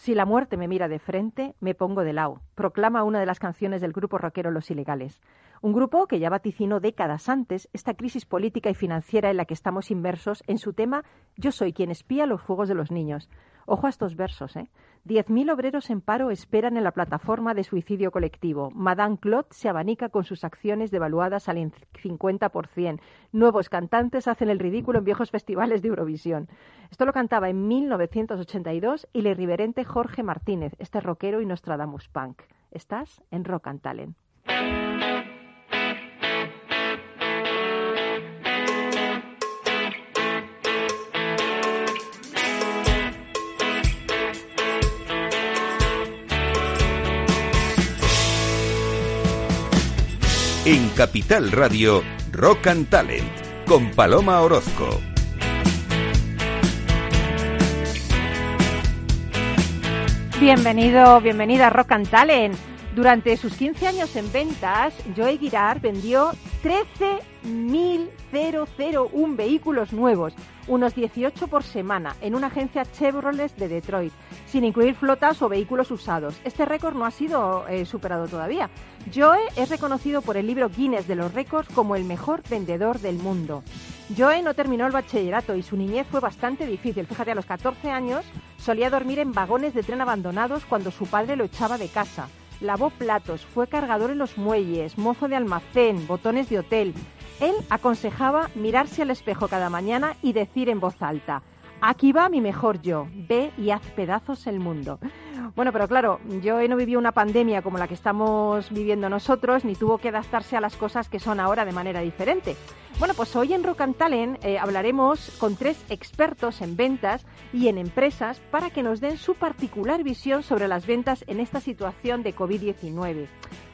Si la muerte me mira de frente, me pongo de lado, proclama una de las canciones del grupo rockero Los Ilegales. Un grupo que ya vaticinó décadas antes esta crisis política y financiera en la que estamos inmersos en su tema Yo soy quien espía los fuegos de los niños. Ojo a estos versos, ¿eh? Diez mil obreros en paro esperan en la plataforma de suicidio colectivo. Madame Claude se abanica con sus acciones devaluadas al 50%. Nuevos cantantes hacen el ridículo en viejos festivales de Eurovisión. Esto lo cantaba en 1982 y el irreverente Jorge Martínez, este rockero y Nostradamus punk. Estás en Rock and Talent. En Capital Radio, Rock and Talent, con Paloma Orozco. Bienvenido, bienvenida a Rock and Talent. Durante sus 15 años en ventas, Joey Girard vendió 13.001 vehículos nuevos, unos 18 por semana, en una agencia Chevrolet de Detroit, sin incluir flotas o vehículos usados. Este récord no ha sido eh, superado todavía. Joe es reconocido por el libro Guinness de los récords como el mejor vendedor del mundo. Joe no terminó el bachillerato y su niñez fue bastante difícil. Fíjate, a los 14 años solía dormir en vagones de tren abandonados cuando su padre lo echaba de casa lavó platos, fue cargador en los muelles, mozo de almacén, botones de hotel. Él aconsejaba mirarse al espejo cada mañana y decir en voz alta, aquí va mi mejor yo, ve y haz pedazos el mundo. Bueno, pero claro, yo no vivido una pandemia como la que estamos viviendo nosotros, ni tuvo que adaptarse a las cosas que son ahora de manera diferente. Bueno, pues hoy en Rock and eh, hablaremos con tres expertos en ventas y en empresas para que nos den su particular visión sobre las ventas en esta situación de COVID-19.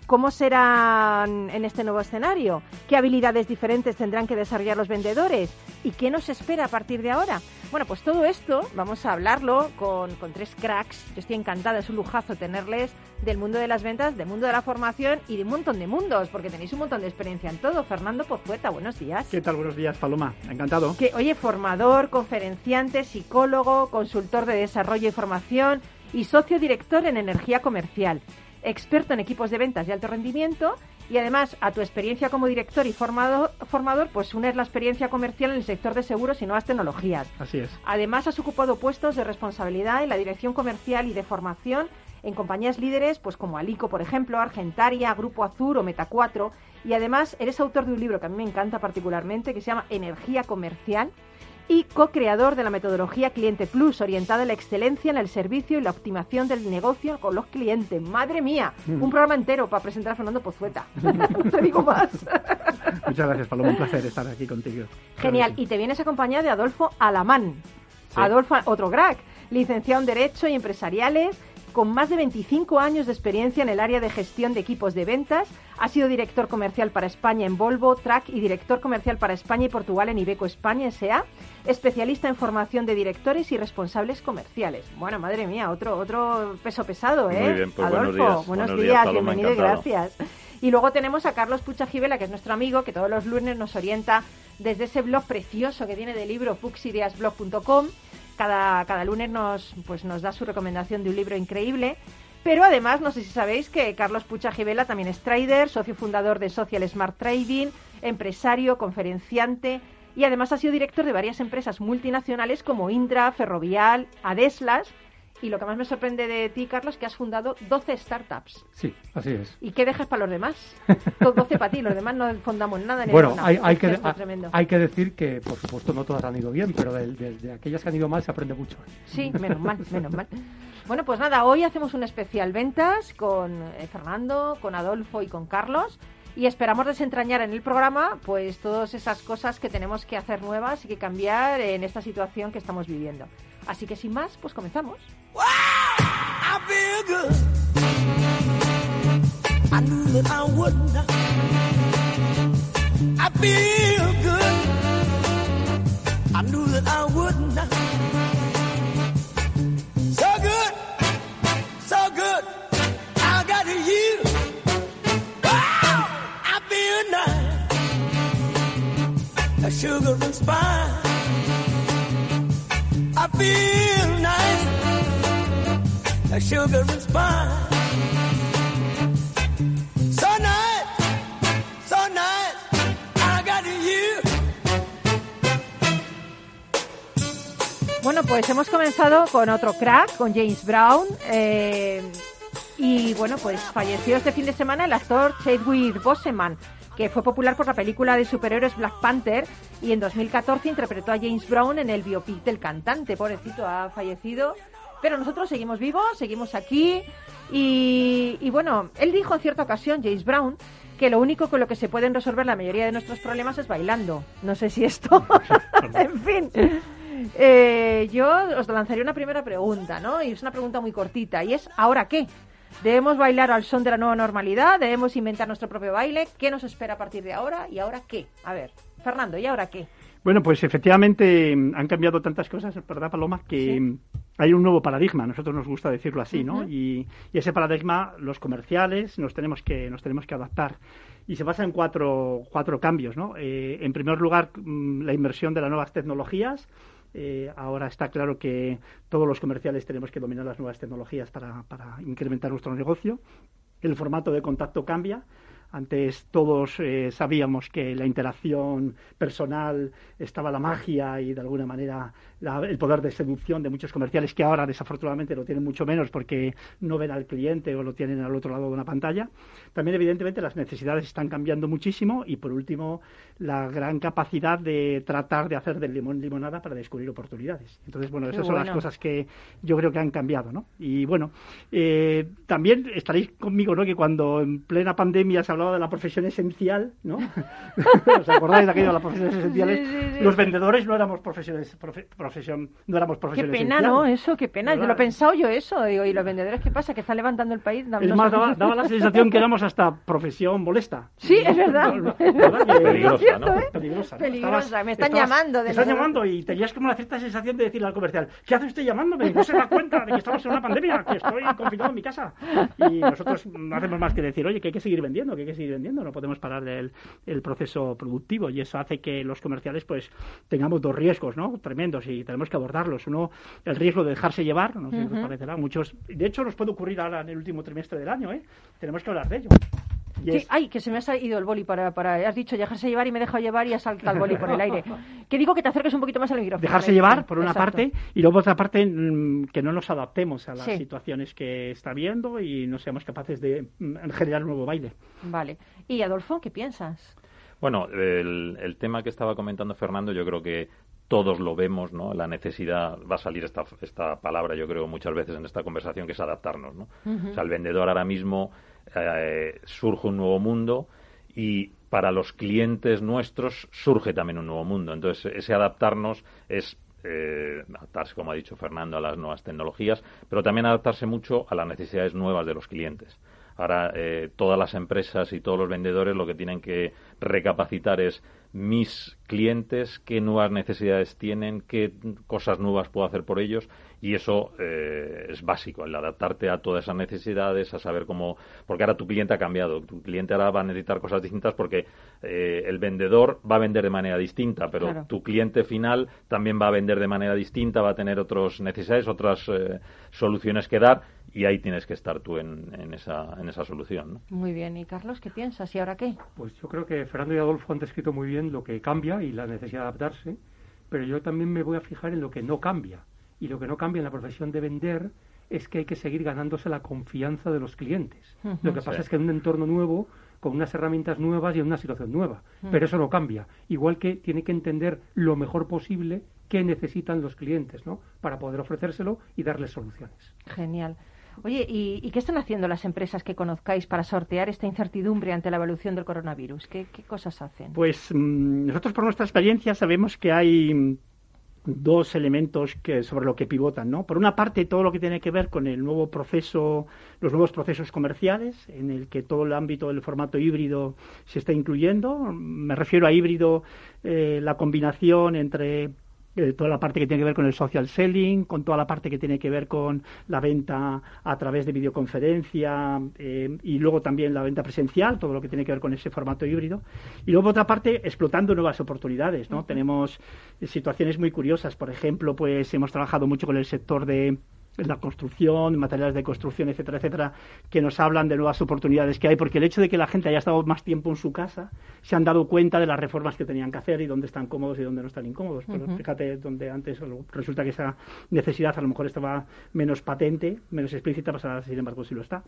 ¿Cómo serán en este nuevo escenario? ¿Qué habilidades diferentes tendrán que desarrollar los vendedores? ¿Y qué nos espera a partir de ahora? Bueno, pues todo esto vamos a hablarlo con, tres cracks. Yo estoy encantada, es un lujazo tenerles del mundo de las ventas, del mundo de la formación y de un montón de mundos, porque tenéis un montón de experiencia en todo. Fernando Pozueta, buenos días. ¿Qué tal? Buenos días, Paloma. Encantado. Que, oye, formador, conferenciante, psicólogo, consultor de desarrollo y formación y socio director en energía comercial experto en equipos de ventas de alto rendimiento y además a tu experiencia como director y formador, formador pues unes la experiencia comercial en el sector de seguros y nuevas tecnologías. Así es. Además has ocupado puestos de responsabilidad en la dirección comercial y de formación en compañías líderes pues como Alico, por ejemplo, Argentaria, Grupo Azur o Meta 4 y además eres autor de un libro que a mí me encanta particularmente que se llama Energía Comercial y co-creador de la metodología Cliente Plus, orientada a la excelencia en el servicio y la optimización del negocio con los clientes. ¡Madre mía! Mm. Un programa entero para presentar a Fernando Pozueta. no te digo más. Muchas gracias, Paloma. Un placer estar aquí contigo. Genial. Y te vienes acompañado de Adolfo Alamán. Adolfo, otro crack, licenciado en Derecho y Empresariales, con más de 25 años de experiencia en el área de gestión de equipos de ventas. Ha sido director comercial para España en Volvo, Track y director comercial para España y Portugal en Ibeco España S.A. Especialista en formación de directores y responsables comerciales. Bueno, madre mía, otro otro peso pesado, ¿eh? Muy bien, pues Adolfo, buenos días, bienvenido y gracias. Y luego tenemos a Carlos Pucha Gibela, que es nuestro amigo, que todos los lunes nos orienta desde ese blog precioso que tiene de libro puxideasblog.com cada, cada lunes nos, pues nos da su recomendación de un libro increíble. Pero además, no sé si sabéis que Carlos Pucha Givela también es trader, socio fundador de Social Smart Trading, empresario, conferenciante y además ha sido director de varias empresas multinacionales como Indra, Ferrovial, Adeslas y lo que más me sorprende de ti, Carlos, es que has fundado 12 startups. Sí, así es. ¿Y qué dejas para los demás? 12 para ti, los demás no fundamos nada. Ni bueno, hay, hay, que, hay que decir que, por supuesto, no todas han ido bien, pero de, aquellas que han ido mal se aprende mucho. Sí, menos mal, menos mal. Bueno, pues nada, hoy hacemos un especial ventas con eh, Fernando, con Adolfo y con Carlos y esperamos desentrañar en el programa pues todas esas cosas que tenemos que hacer nuevas y que cambiar en esta situación que estamos viviendo. Así que sin más, pues comenzamos. So good, you. A sugar and spice. I feel nice. Bueno, pues hemos comenzado con otro crack, con James Brown. Eh, y bueno, pues falleció este fin de semana el actor Chadwick Boseman, que fue popular por la película de superhéroes Black Panther y en 2014 interpretó a James Brown en el biopic del cantante. Pobrecito, ha fallecido. Pero nosotros seguimos vivos, seguimos aquí. Y, y bueno, él dijo en cierta ocasión, James Brown, que lo único con lo que se pueden resolver la mayoría de nuestros problemas es bailando. No sé si esto. en fin. Eh, yo os lanzaría una primera pregunta, ¿no? Y es una pregunta muy cortita. Y es, ¿ahora qué? ¿Debemos bailar al son de la nueva normalidad? ¿Debemos inventar nuestro propio baile? ¿Qué nos espera a partir de ahora? ¿Y ahora qué? A ver, Fernando, ¿y ahora qué? Bueno, pues efectivamente mm, han cambiado tantas cosas, ¿verdad, Paloma? Que hay un nuevo paradigma, a nosotros nos gusta decirlo así, ¿no? y, ese paradigma, los comerciales, nos tenemos que, nos tenemos que adaptar. Y se basa en cuatro, cuatro cambios, ¿no? Eh, en primer lugar, mm, la inversión de las nuevas tecnologías, eh, ahora está claro que todos los comerciales tenemos que dominar las nuevas tecnologías para, para incrementar nuestro negocio. El formato de contacto cambia. Antes todos eh, sabíamos que la interacción personal estaba la magia y de alguna manera el poder de seducción de muchos comerciales que ahora desafortunadamente lo tienen mucho menos porque no ven al cliente o lo tienen al otro lado de una pantalla. También evidentemente las necesidades están cambiando muchísimo y por último la gran capacidad de tratar de hacer del limón limonada para descubrir oportunidades. Entonces, bueno, esas son las cosas que yo creo que han cambiado, ¿no? Y bueno, eh, también estaréis conmigo, ¿no? Que cuando en plena pandemia se hablaba de la profesión esencial, ¿no? ¿Os acordáis de aquello de las profesiones esenciales? Los vendedores no éramos profesiones profesión, no éramos profesionales. Qué pena, ¿no? Eso, qué pena. Yo lo he pensado yo eso. Digo, ¿y los vendedores qué pasa? ¿Que están levantando el país? es más, daba, la sensación que éramos hasta profesión molesta. Sí, es verdad. Peligrosa, ¿no? Peligrosa. Peligrosa. me están llamando. me están llamando y tenías como una cierta sensación de decirle al comercial, ¿qué hace usted llamándome? No se da cuenta de que estamos en una pandemia, que estoy confinado en mi casa. Y nosotros no hacemos más que decir, oye, que hay que seguir vendiendo, que hay que seguir vendiendo. No podemos parar el, el proceso productivo y eso hace que los comerciales pues tengamos dos riesgos, ¿no? Tremendos y tenemos que abordarlos. Uno, el riesgo de dejarse llevar, no sé si os parecerá, muchos, de hecho nos puede ocurrir ahora en el último trimestre del año, ¿eh? Tenemos que hablar de ello. Sí, ay, que se me ha ido el boli para, para... Has dicho dejarse llevar y me he dejado llevar y ha saltado el boli por el aire. Que digo que te acerques un poquito más al micrófono. Dejarse llevar, por una parte, y luego por otra parte, mm, que no nos adaptemos a las situaciones que está viendo y no seamos capaces de mm, generar un nuevo baile. Vale. Y Adolfo, ¿qué piensas? Bueno, el, el, tema que estaba comentando Fernando, yo creo que todos lo vemos, ¿no? La necesidad, va a salir esta, esta palabra, yo creo, muchas veces en esta conversación, que es adaptarnos, ¿no? O sea, el vendedor ahora mismo eh, surge un nuevo mundo y para los clientes nuestros surge también un nuevo mundo. Entonces, ese adaptarnos es eh, adaptarse, como ha dicho Fernando, a las nuevas tecnologías, pero también adaptarse mucho a las necesidades nuevas de los clientes. Ahora, eh, todas las empresas y todos los vendedores lo que tienen que recapacitar es mis clientes, qué nuevas necesidades tienen, qué cosas nuevas puedo hacer por ellos y eso eh, es básico, el adaptarte a todas esas necesidades, a saber cómo, porque ahora tu cliente ha cambiado, tu cliente ahora va a necesitar cosas distintas porque eh, el vendedor va a vender de manera distinta, pero tu cliente final también va a vender de manera distinta, va a tener otras necesidades, otras eh, soluciones que dar y ahí tienes que estar tú en, en, esa, en esa solución. Muy bien, ¿y Carlos qué piensas? ¿Y ahora qué? Pues yo creo que Fernando y Adolfo han descrito muy bien lo que cambia y la necesidad de adaptarse, pero yo también me voy a fijar en lo que no cambia y lo que no cambia en la profesión de vender es que hay que seguir ganándose la confianza de los clientes. Lo que pasa es que en un entorno nuevo, con unas herramientas nuevas y en una situación nueva. Pero eso no cambia. Igual que tiene que entender lo mejor posible qué necesitan los clientes, ¿no? Para poder ofrecérselo y darles soluciones. Genial. Oye, ¿y, qué están haciendo las empresas que conozcáis para sortear esta incertidumbre ante la evolución del coronavirus? ¿Qué, cosas hacen? Pues mm, nosotros por nuestra experiencia sabemos que hay dos elementos que, sobre lo que pivotan, ¿no? Por una parte, todo lo que tiene que ver con el nuevo proceso, los nuevos procesos comerciales, en el que todo el ámbito del formato híbrido se está incluyendo. Me refiero a híbrido, eh, la combinación entre eh, toda la parte que tiene que ver con el social selling, con toda la parte que tiene que ver con la venta a través de videoconferencia eh, y luego también la venta presencial, todo lo que tiene que ver con ese formato híbrido. Y luego, por otra parte, explotando nuevas oportunidades. ¿no? Tenemos situaciones muy curiosas. Por ejemplo, pues hemos trabajado mucho con el sector de la construcción, materiales de construcción, etcétera, etcétera, que nos hablan de nuevas oportunidades que hay, porque el hecho de que la gente haya estado más tiempo en su casa, se han dado cuenta de las reformas que tenían que hacer y dónde están cómodos y dónde no están incómodos. Pero fíjate, donde antes resulta que esa necesidad a lo mejor estaba menos patente, menos explícita, pues ahora sin embargo sí lo está.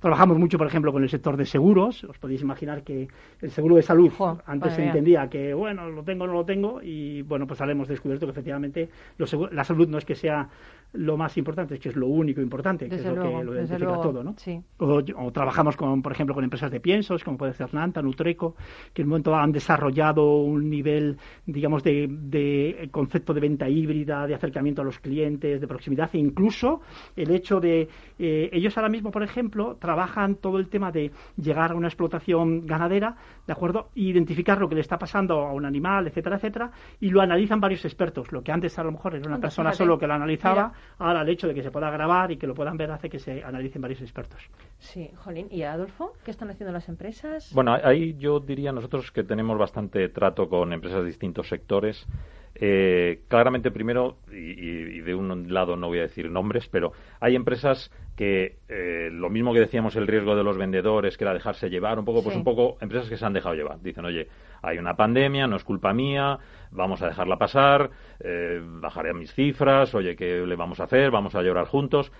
Trabajamos mucho, por ejemplo, con el sector de seguros. Os podéis imaginar que el seguro de salud antes se entendía que, bueno, lo tengo o no lo tengo, y bueno, pues ahora hemos descubierto que efectivamente la salud no es que sea lo más importante, es que es lo único importante, que es lo que lo identifica todo, ¿no? O, trabajamos con, por ejemplo, con empresas de piensos, como puede ser Nanta, Nutreco, que en un momento han desarrollado un nivel, digamos, de, de, concepto de venta híbrida, de acercamiento a los clientes, de proximidad, e incluso el hecho de eh, ellos ahora mismo, por ejemplo, trabajan todo el tema de llegar a una explotación ganadera, ¿de acuerdo? Identificar lo que le está pasando a un animal, etcétera, etcétera, y lo analizan varios expertos. Lo que antes a lo mejor era una persona solo que lo analizaba, ahora el hecho de que se pueda grabar y que lo puedan ver hace que se analicen varios expertos. Sí, Jolín. ¿Y Adolfo? ¿Qué están haciendo las empresas? Bueno, ahí yo diría nosotros que tenemos bastante trato con empresas de distintos sectores. Eh, claramente, primero, y, de un lado no voy a decir nombres, pero hay empresas que eh, lo mismo que decíamos el riesgo de los vendedores, que era dejarse llevar un poco, pues un poco empresas que se han dejado llevar. Dicen, oye, hay una pandemia, no es culpa mía, vamos a dejarla pasar, eh, bajaré a mis cifras, oye, ¿qué le vamos a hacer? Vamos a llorar juntos.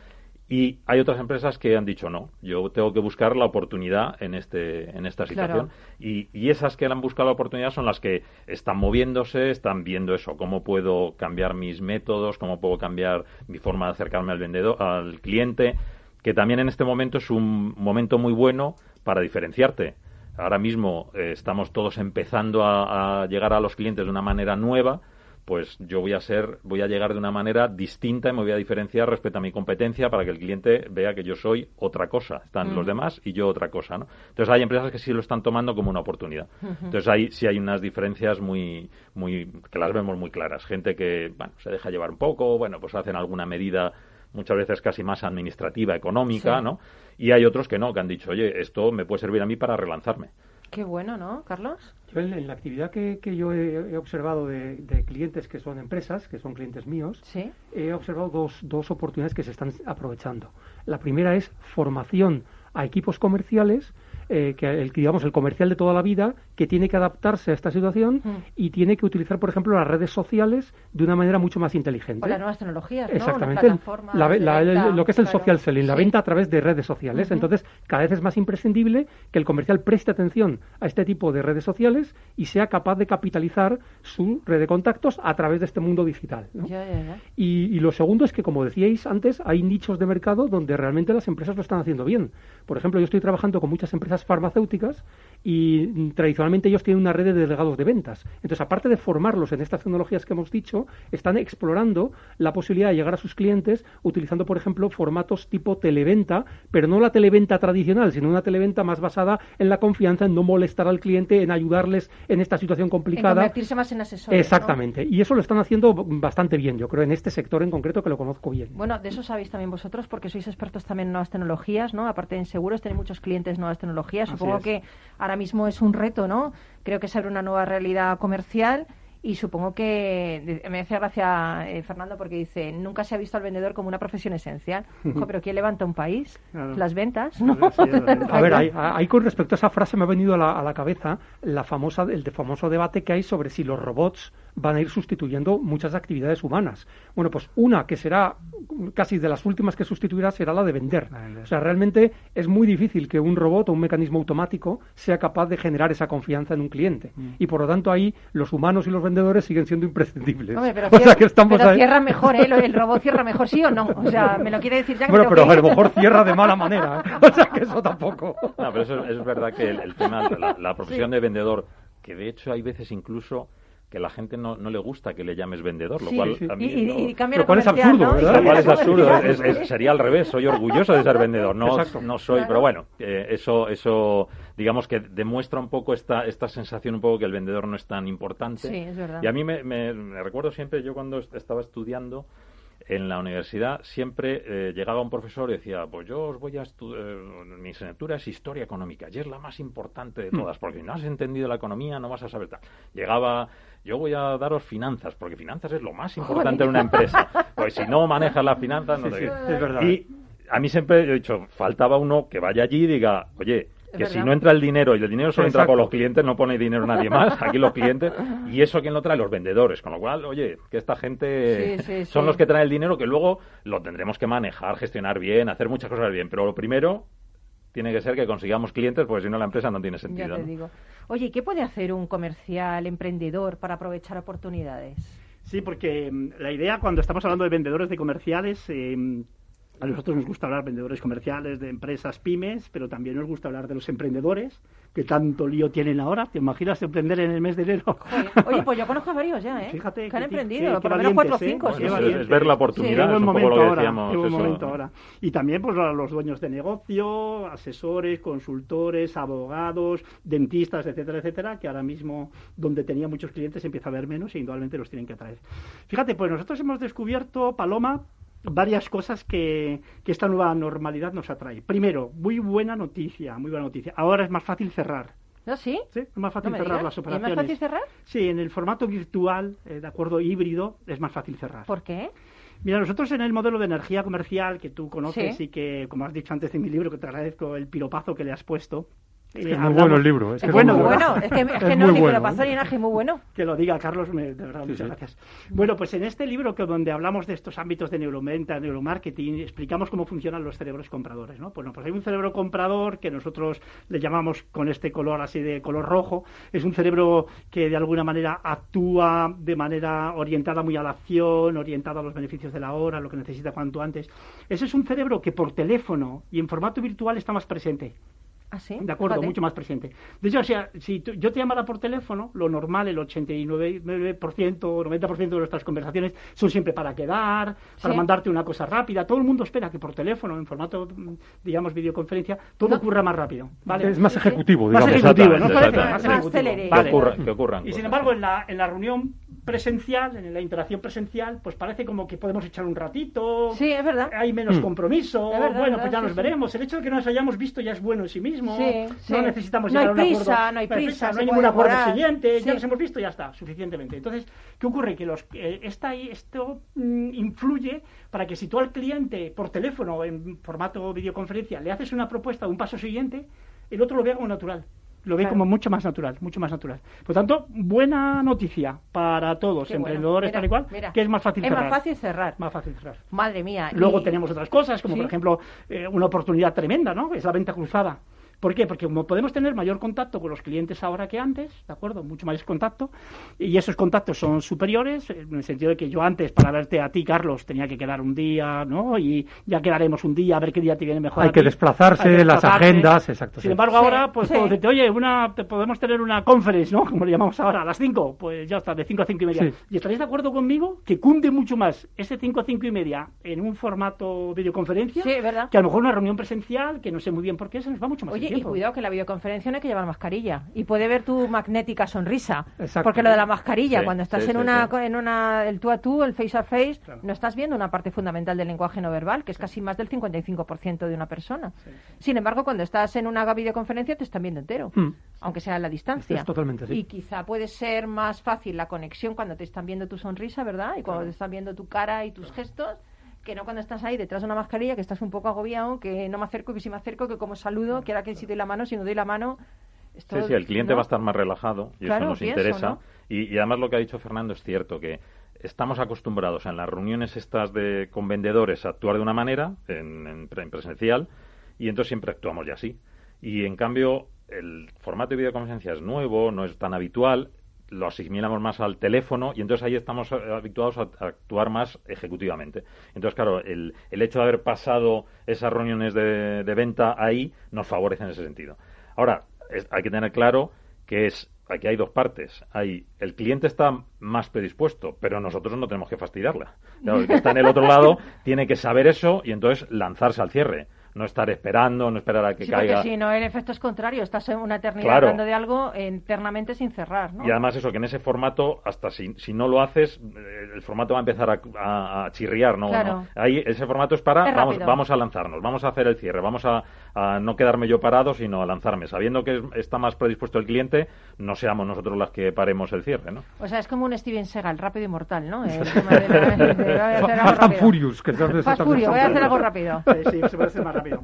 Y hay otras empresas que han dicho no, yo tengo que buscar la oportunidad en, este, en esta situación. Y, y, esas que han buscado la oportunidad son las que están moviéndose, están viendo eso, cómo puedo cambiar mis métodos, cómo puedo cambiar mi forma de acercarme al vendedor, al cliente, que también en este momento es un momento muy bueno para diferenciarte. Ahora mismo eh, estamos todos empezando a llegar a los clientes de una manera nueva pues yo voy a ser, voy a llegar de una manera distinta y me voy a diferenciar respecto a mi competencia para que el cliente vea que yo soy otra cosa. Están los mm. demás y yo otra cosa, ¿no? Entonces hay empresas que sí lo están tomando como una oportunidad. Entonces ahí sí hay unas diferencias muy, muy, que las vemos muy claras. Gente que, bueno, se deja llevar un poco, bueno, pues hacen alguna medida muchas veces casi más administrativa, económica, ¿no? Y hay otros que no, que han dicho, oye, esto me puede servir a mí para relanzarme. Qué bueno, ¿no, Carlos? Yo en, la actividad que, yo he, observado de, clientes que son empresas, que son clientes míos, he observado dos, dos oportunidades que se están aprovechando. La primera es formación a equipos comerciales eh, que el digamos el comercial de toda la vida que tiene que adaptarse a esta situación mm. y tiene que utilizar por ejemplo las redes sociales de una manera mucho más inteligente. O las nuevas tecnologías exactamente. lo que es el social selling la venta a través de redes sociales. Entonces cada vez es más imprescindible que el comercial preste atención a este tipo de redes sociales y sea capaz de capitalizar su red de contactos a través de este mundo digital Y, y lo segundo es que como decíais antes hay nichos de mercado donde realmente las empresas lo están haciendo bien. Por ejemplo yo estoy trabajando con muchas empresas farmacéuticas y tradicionalmente ellos tienen una red de delegados de ventas. Entonces, aparte de formarlos en estas tecnologías que hemos dicho, están explorando la posibilidad de llegar a sus clientes utilizando, por ejemplo, formatos tipo televenta, pero no la televenta tradicional, sino una televenta más basada en la confianza, en no molestar al cliente, en ayudarles en esta situación complicada. En convertirse más en asesores. Exactamente. Y eso lo están haciendo bastante bien, yo creo, en este sector en concreto que lo conozco bien. Bueno, de eso sabéis también vosotros, porque sois expertos también en nuevas tecnologías, ¿no? Aparte en seguros, tenéis muchos clientes en nuevas tecnologías. Supongo que ahora mismo es un reto, ¿no? Creo que se abre una nueva realidad comercial y supongo que me hace gracia eh, Fernando porque dice nunca se ha visto al vendedor como una profesión esencial pero quién levanta un país las ventas ¿no? a ver ahí, con respecto a esa frase me ha venido a la, a la cabeza la famosa el de famoso debate que hay sobre si los robots van a ir sustituyendo muchas actividades humanas. Bueno, pues una que será casi de las últimas que sustituirá será la de vender. O sea, realmente es muy difícil que un robot o un mecanismo automático sea capaz de generar esa confianza en un cliente. Mm. Y por lo tanto ahí los humanos y los vendedores siguen siendo imprescindibles. pero, o sea, que estamos cierra mejor, ¿eh? El robot cierra mejor, ¿sí o no? O sea, me lo quiere decir ya que Bueno, pero a lo mejor cierra de mala manera. ¿eh? O sea, que eso tampoco. No, pero eso es verdad que el, tema, la, la profesión de vendedor, que de hecho hay veces incluso que la gente no, no le gusta que le llames vendedor, lo cual a mí y, lo cual es absurdo. Lo cual es absurdo, sería al revés, soy orgulloso de ser vendedor, no, no soy, pero bueno, eh, eso, eso digamos que demuestra un poco esta, esta sensación un poco que el vendedor no es tan importante. Sí, es verdad. Y a mí me, me, recuerdo siempre, yo cuando estaba estudiando, en la universidad siempre eh, llegaba un profesor y decía, pues yo os voy a estudiar, mi asignatura es historia económica y es la más importante de todas, porque si no has entendido la economía no vas a saber tal. Llegaba, yo voy a daros finanzas, porque finanzas es lo más importante en una empresa. Pues si no manejas las finanzas, no te... Es verdad. Y a mí siempre he dicho, faltaba uno que vaya allí y diga, oye, que si no entra el dinero y el dinero solo entra por los clientes, no pone dinero nadie más, aquí los clientes, y eso quién lo trae, los vendedores, con lo cual, oye, que esta gente Sí, sí, son sí. los que traen el dinero que luego lo tendremos que manejar, gestionar bien, hacer muchas cosas bien, pero lo primero tiene que ser que consigamos clientes, porque si no la empresa no tiene Ya sentido. te ¿no? digo. Oye, ¿qué puede hacer un comercial emprendedor para aprovechar oportunidades? Sí, porque mm, la idea cuando estamos hablando de vendedores de comerciales, eh, a nosotros nos gusta hablar de vendedores comerciales, de empresas pymes, pero también nos gusta hablar de los emprendedores, que tanto lío tienen ahora. ¿Te imaginas emprender en el mes de enero? Oye, pues yo conozco a varios ya, ¿eh? Fíjate que han emprendido, por lo menos cuatro o ¿eh? cinco. Es- es ver la oportunidad, es un poco momento lo que ahora, decíamos. momento ahora. Y también pues a los dueños de negocio, asesores, consultores, abogados, dentistas, etcétera, etcétera, que ahora mismo donde tenía muchos clientes empieza a haber menos e indudablemente los tienen que atraer. Fíjate, pues nosotros hemos descubierto, Paloma, varias cosas que, que esta nueva normalidad nos atrae. Primero, muy buena noticia, muy buena noticia. Ahora es más fácil cerrar. ¿No, sí? ¿sí? Es más ¿No fácil cerrar digas? las ¿Y es operaciones. más fácil cerrar? Sí, en el formato virtual, eh, de acuerdo, híbrido, es más fácil cerrar. ¿Por qué? Mira, nosotros en el modelo de energía comercial que tú conoces Sí. y que, como has dicho antes en mi libro, que te agradezco el piropazo que le has puesto. Es que es muy hablamos- bueno el libro. Es que Es, bueno, muy bueno. Es que, es que Es no, muy bueno, que muy bueno. Que lo diga Carlos, me- de verdad, Sí, muchas sí. gracias. Bueno, pues en este libro que donde hablamos de estos ámbitos de neuromenta, neuromarketing, explicamos cómo funcionan los cerebros compradores, ¿no? Bueno, pues hay un cerebro comprador que nosotros le llamamos con este color así de color rojo. Es un cerebro que de alguna manera actúa de manera orientada muy a la acción, orientada a los beneficios de la hora, lo que necesita cuanto antes. Ese es un cerebro que por teléfono y en formato virtual está más presente. ¿Ah, sí? De acuerdo, Fíjate. mucho más presente. De hecho, o sea, si tú- yo te llamara por teléfono, lo normal, el 89%, 90% de nuestras conversaciones son siempre para quedar, para Sí. mandarte una cosa rápida. Todo el mundo espera que por teléfono, en formato, digamos, videoconferencia, todo No. ocurra más rápido. ¿vale? Es más ejecutivo, Más digamos. más Más ejecutivo. Que Vale. ocurra- que ocurran Y sin embargo, en la, en la reunión presencial, en la interacción presencial, pues parece como que podemos echar un ratito, Sí, es verdad. hay menos Mm. compromiso, Es verdad, bueno, verdad, pues ya sí, nos sí. veremos. El hecho de que nos hayamos visto ya es bueno en sí mismo, Sí, sí. no necesitamos No hay llegar a un acuerdo. prisa, no hay prisa, no hay ningún acuerdo siguiente, Sí. ya nos hemos visto, ya está, suficientemente. Entonces, ¿qué ocurre? Que los, eh, esta, esto mm, influye para que si tú al cliente por teléfono, en formato videoconferencia, le haces una propuesta, un paso siguiente, el otro lo vea como natural. Lo ve Claro. como mucho más natural, mucho más natural. Por tanto, buena noticia para todos, Qué bueno. emprendedores Mira, tal y cual, mira. que es más fácil Es cerrar. más fácil cerrar. Más fácil cerrar. Madre mía. Luego y- tenemos otras cosas, como Sí. por ejemplo eh, una oportunidad tremenda, ¿no? Es la venta cruzada. ¿Por qué? Porque como podemos tener mayor contacto con los clientes ahora que antes, ¿de acuerdo? Mucho más contacto, y esos contactos son superiores, en el sentido de que yo antes, para verte a ti, Carlos, tenía que quedar un día, ¿no? Y ya quedaremos un día, a ver qué día te viene mejor. Hay a que ti. desplazarse, Hay que las agendas, exacto. Sin sí. embargo, Sí, ahora, pues, sí. decirte, oye, una, te podemos tener una conference, ¿no? Como le llamamos ahora, a las 5, pues ya está, de 5 a 5 y media. Sí. ¿Y estaréis de acuerdo conmigo que cunde mucho más ese 5 a 5 y media en un formato videoconferencia? Sí, es verdad. Que a lo mejor una reunión presencial, que no sé muy bien por qué, se nos va mucho más Oye, y tiempo. cuidado que la videoconferencia no hay que llevar mascarilla. Y puede ver tu magnética sonrisa. Exacto. Porque lo de la mascarilla, Sí, cuando estás sí, en una, en una, el tú a tú, el face a face, Claro. no estás viendo una parte fundamental del lenguaje no verbal, que es casi más del 55% de una persona. Sin embargo, cuando estás en una videoconferencia te están viendo entero. Mm. Aunque sea a la distancia. Es totalmente así. Y quizá puede ser más fácil la conexión cuando te están viendo tu sonrisa, ¿verdad? Y cuando te están viendo tu cara y tus gestos, que no cuando estás ahí detrás de una mascarilla, que estás un poco agobiado, que no me acerco, que si me acerco, que como saludo, que ahora que si doy la mano, si no doy la mano. esto, Sí, sí, el cliente ¿no? va a estar más relajado y Claro, eso nos pienso, interesa. ¿no? Y, y además lo que ha dicho Fernando es cierto, que estamos acostumbrados en las reuniones estas de, con vendedores a actuar de una manera, en, en pre- en presencial, y entonces siempre actuamos ya así. Y en cambio, el formato de videoconferencia es nuevo, no es tan habitual, lo asimilamos más al teléfono y entonces ahí estamos eh, habituados a, a actuar más ejecutivamente. Entonces, claro, el, el hecho de haber pasado esas reuniones de, de venta ahí nos favorece en ese sentido. Ahora, es- hay que tener claro que es aquí hay dos partes. Hay el cliente está más predispuesto, pero nosotros no tenemos que fastidiarla. Claro, el que está en el otro lado tiene que saber eso y entonces lanzarse al cierre. No estar esperando, no esperar a que sí, caiga. Porque si no, el efecto es contrario. Estás una eternidad hablando de algo internamente sin cerrar. ¿no? Y además, eso, que en ese formato, hasta si, si no lo haces, eh, el formato va a empezar a, a, chirriar. ¿no? Claro. Ahí, ese formato es para. vamos, vamos a lanzarnos, vamos a hacer el cierre, vamos a, a, no quedarme yo parado, sino a lanzarme. Sabiendo que está más predispuesto el cliente, no seamos nosotros las que paremos el cierre. ¿no? O sea, es como un Steven Seagal, rápido y mortal, ¿no? El Fast Furious. Que Fast Furious, voy a hacer algo rápido. Sí, se puede hacer más rápido.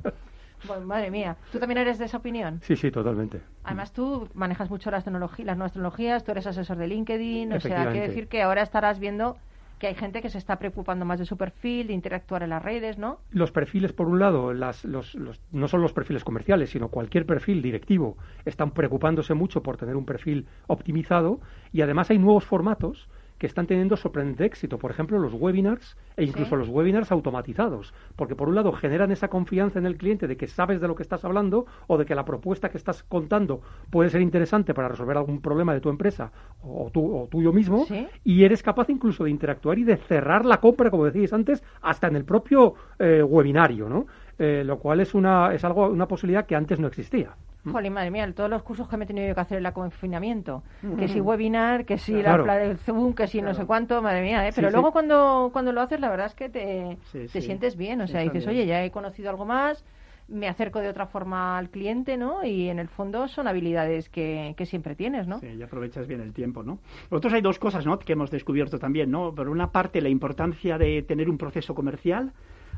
Bueno, madre mía, ¿tú también eres de esa opinión? Sí, sí, totalmente. Además, tú manejas mucho las, tecnologías, las nuevas tecnologías, tú eres asesor de LinkedIn, o sea, quiere decir que ahora estarás viendo que hay gente que se está preocupando más de su perfil, de interactuar en las redes, ¿no? Los perfiles, por un lado, las, los, los, no son los perfiles comerciales, sino cualquier perfil directivo, están preocupándose mucho por tener un perfil optimizado y además hay nuevos formatos que están teniendo sorprendente éxito. Por ejemplo, los webinars e incluso los webinars automatizados. Porque por un lado generan esa confianza en el cliente de que sabes de lo que estás hablando o de que la propuesta que estás contando puede ser interesante para resolver algún problema de tu empresa o, tú, o tuyo mismo. Y eres capaz incluso de interactuar y de cerrar la compra, como decíais antes, hasta en el propio eh, webinario, ¿no? Eh, lo cual es, una, es algo, una posibilidad que antes no existía. Mm. Jolín, madre mía, todos los cursos que me he tenido que hacer en el confinamiento, que si webinar, que si la, Zoom, que si no sé cuánto, madre mía, ¿eh? pero luego Cuando, cuando lo haces la verdad es que te, te sientes bien, o sea, dices, oye, ya he conocido algo más, me acerco de otra forma al cliente, ¿no? Y en el fondo son habilidades que, que siempre tienes, ¿no? Sí, y aprovechas bien el tiempo, ¿no? Nosotros hay dos cosas, ¿no? Que hemos descubierto también, ¿no? Por una parte, la importancia de tener un proceso comercial,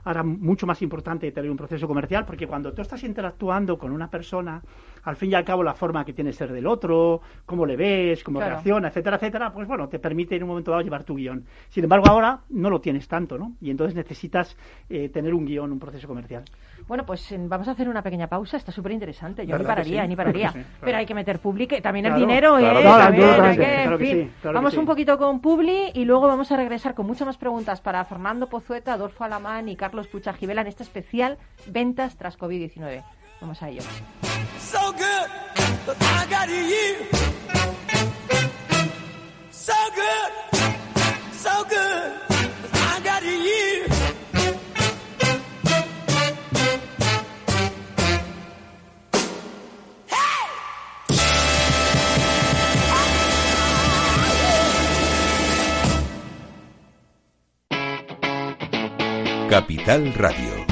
ahora mucho más importante tener un proceso comercial, porque cuando tú estás interactuando con una persona, al fin y al cabo la forma que tiene ser del otro, cómo le ves, cómo reacciona, etcétera, etcétera, pues bueno, te permite en un momento dado llevar tu guion. Sin embargo, ahora no lo tienes tanto, ¿no? Y entonces necesitas eh, tener un guion, un proceso comercial. Bueno, pues vamos a hacer una pequeña pausa, está súper interesante. Yo ni pararía, ni pararía. Pero hay que meter public, también el dinero, ¿eh? vamos un poquito con Publi y luego vamos a regresar con muchas más preguntas para Fernando Pozueta, Adolfo Alamán y Carlos Puchajivela en este especial Ventas tras COVID-19. Vamos a ello. So good. So good, so good, Capital Radio.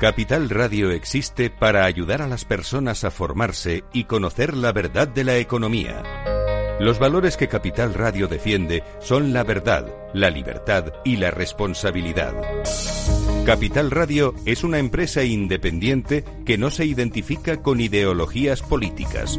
Capital Radio existe para ayudar a las personas a formarse y conocer la verdad de la economía. Los valores que Capital Radio defiende son la verdad, la libertad y la responsabilidad. Capital Radio es una empresa independiente que no se identifica con ideologías políticas.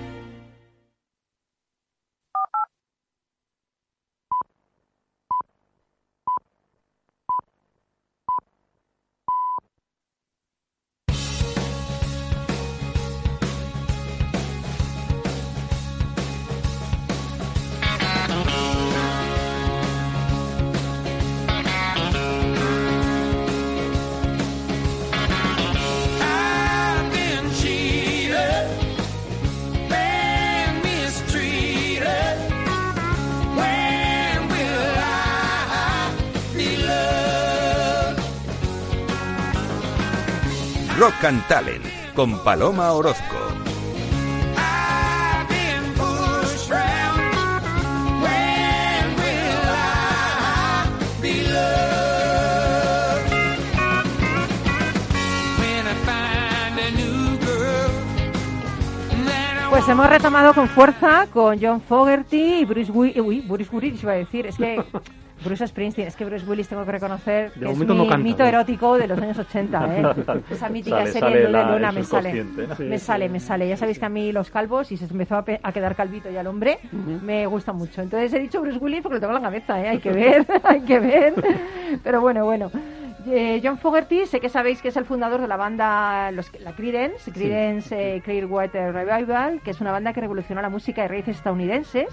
Rock and Talent con Paloma Orozco. Pues hemos retomado con fuerza con John Fogerty y Bruce Willis. Uy, Bruce Willis iba a decir. Es que Bruce Springsteen, es que Bruce Willis tengo que reconocer que es mi mito erótico de los años 80, ¿eh? Esa mítica serie de Luna me sale, me sale, me sale. Ya sabéis que a mí los calvos, y se empezó a, quedar calvito ya el hombre, me gusta mucho. Entonces he dicho Bruce Willis porque lo tengo en la cabeza, ¿eh? Hay que ver, hay que ver. Pero bueno, bueno. Eh, John Fogerty, sé que sabéis que es el fundador de la banda los, la Creedence, Creedence eh, Clearwater Revival, que es una banda que revolucionó la música de raíces estadounidenses.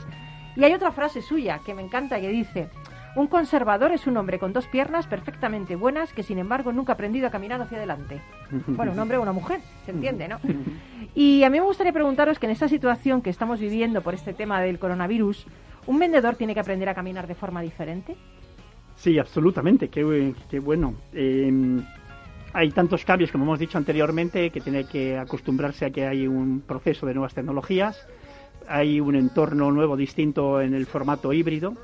Y hay otra frase suya que me encanta que dice, un conservador es un hombre con dos piernas perfectamente buenas que, sin embargo, nunca ha aprendido a caminar hacia adelante. Bueno, un hombre o una mujer, se entiende, ¿no? Y a mí me gustaría preguntaros que en esta situación que estamos viviendo por este tema del coronavirus, ¿un vendedor tiene que aprender a caminar de forma diferente? Sí, absolutamente, qué, qué bueno. Em, hay tantos cambios, como hemos dicho anteriormente, que tiene que acostumbrarse a que hay un proceso de nuevas tecnologías hay un entorno nuevo, distinto en el formato híbrido.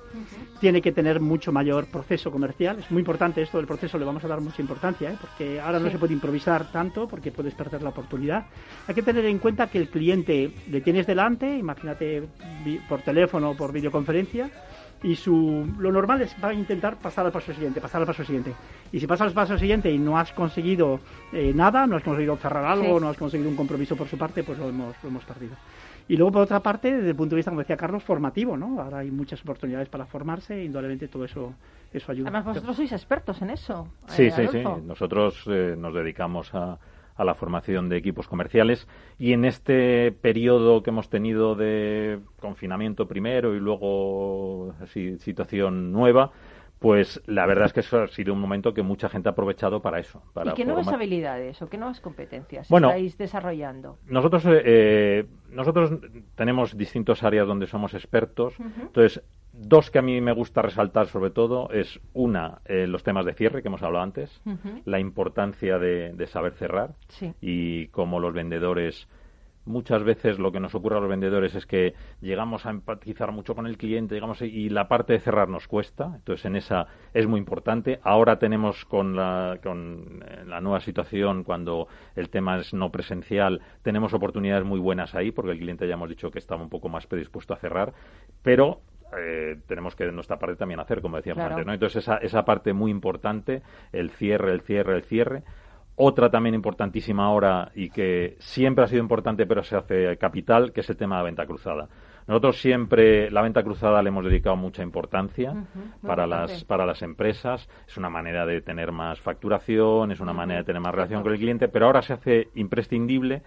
Tiene que tener mucho mayor proceso comercial. Es muy importante esto del proceso, le vamos a dar mucha importancia, ¿eh? porque ahora no se puede improvisar tanto porque puedes perder la oportunidad. Hay que tener en cuenta que el cliente le tienes delante, imagínate por teléfono o por videoconferencia, y su lo normal es va a intentar pasar al paso siguiente, pasar al paso siguiente. Y si pasas al paso siguiente y no has conseguido eh, nada, no has conseguido cerrar algo, no has conseguido un compromiso por su parte, pues lo hemos, lo hemos perdido. Y luego, por otra parte, desde el punto de vista, como decía Carlos, formativo, ¿no? Ahora hay muchas oportunidades para formarse e indudablemente todo eso, eso ayuda. Además, vosotros sois expertos en eso. Sí, sí, sí. Nosotros eh, nos dedicamos a, a la formación de equipos comerciales y en este periodo que hemos tenido de confinamiento primero y luego así, situación nueva, pues la verdad es que eso ha sido un momento que mucha gente ha aprovechado para eso. Para ¿Y qué nuevas habilidades o qué nuevas competencias estáis desarrollando? Nosotros, eh, nosotros tenemos distintas áreas donde somos expertos. Entonces, dos que a mí me gusta resaltar sobre todo es una, eh, los temas de cierre que hemos hablado antes, la importancia de, de saber cerrar y cómo los vendedores muchas veces lo que nos ocurre a los vendedores es que llegamos a empatizar mucho con el cliente, digamos, y la parte de cerrar nos cuesta. Entonces, en esa es muy importante. Ahora tenemos con la, con eh, la nueva situación, cuando el tema es no presencial, tenemos oportunidades muy buenas ahí, porque el cliente ya hemos dicho que estaba un poco más predispuesto a cerrar, pero eh, tenemos que de nuestra parte también hacer, como decíamos antes, ¿no? Entonces, esa, esa parte muy importante, el cierre, el cierre, el cierre, otra también importantísima ahora y que siempre ha sido importante pero se hace capital, que es el tema de la venta cruzada. Nosotros siempre la venta cruzada le hemos dedicado mucha importancia para, las, para las empresas. Es una manera de tener más facturación, es una manera de tener más relación con el cliente, pero ahora se hace imprescindible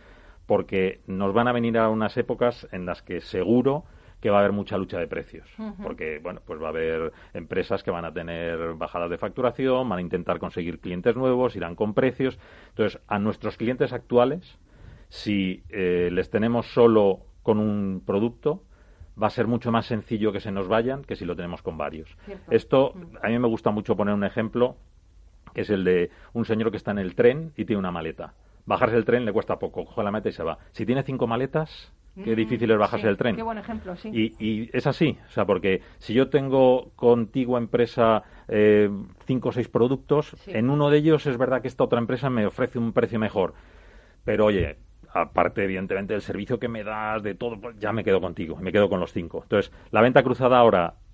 porque nos van a venir a unas épocas en las que seguro que va a haber mucha lucha de precios, porque bueno, pues va a haber empresas que van a tener bajadas de facturación, van a intentar conseguir clientes nuevos, irán con precios. Entonces, a nuestros clientes actuales, si eh, les tenemos solo con un producto, va a ser mucho más sencillo que se nos vayan que si lo tenemos con varios. Esto, a mí me gusta mucho poner un ejemplo, que es el de un señor que está en el tren y tiene una maleta. Bajarse el tren le cuesta poco, coge la maleta y se va. Si tiene cinco maletas, qué difícil es bajarse Sí, del tren. Qué buen ejemplo, sí. Y, y es así, o sea, porque si yo tengo contigo empresa eh, cinco o seis productos, Sí. en uno de ellos es verdad que esta otra empresa me ofrece un precio mejor, pero oye, aparte evidentemente del servicio que me das, de todo, pues ya me quedo contigo, me quedo con los cinco. Entonces, la venta cruzada ahora mm,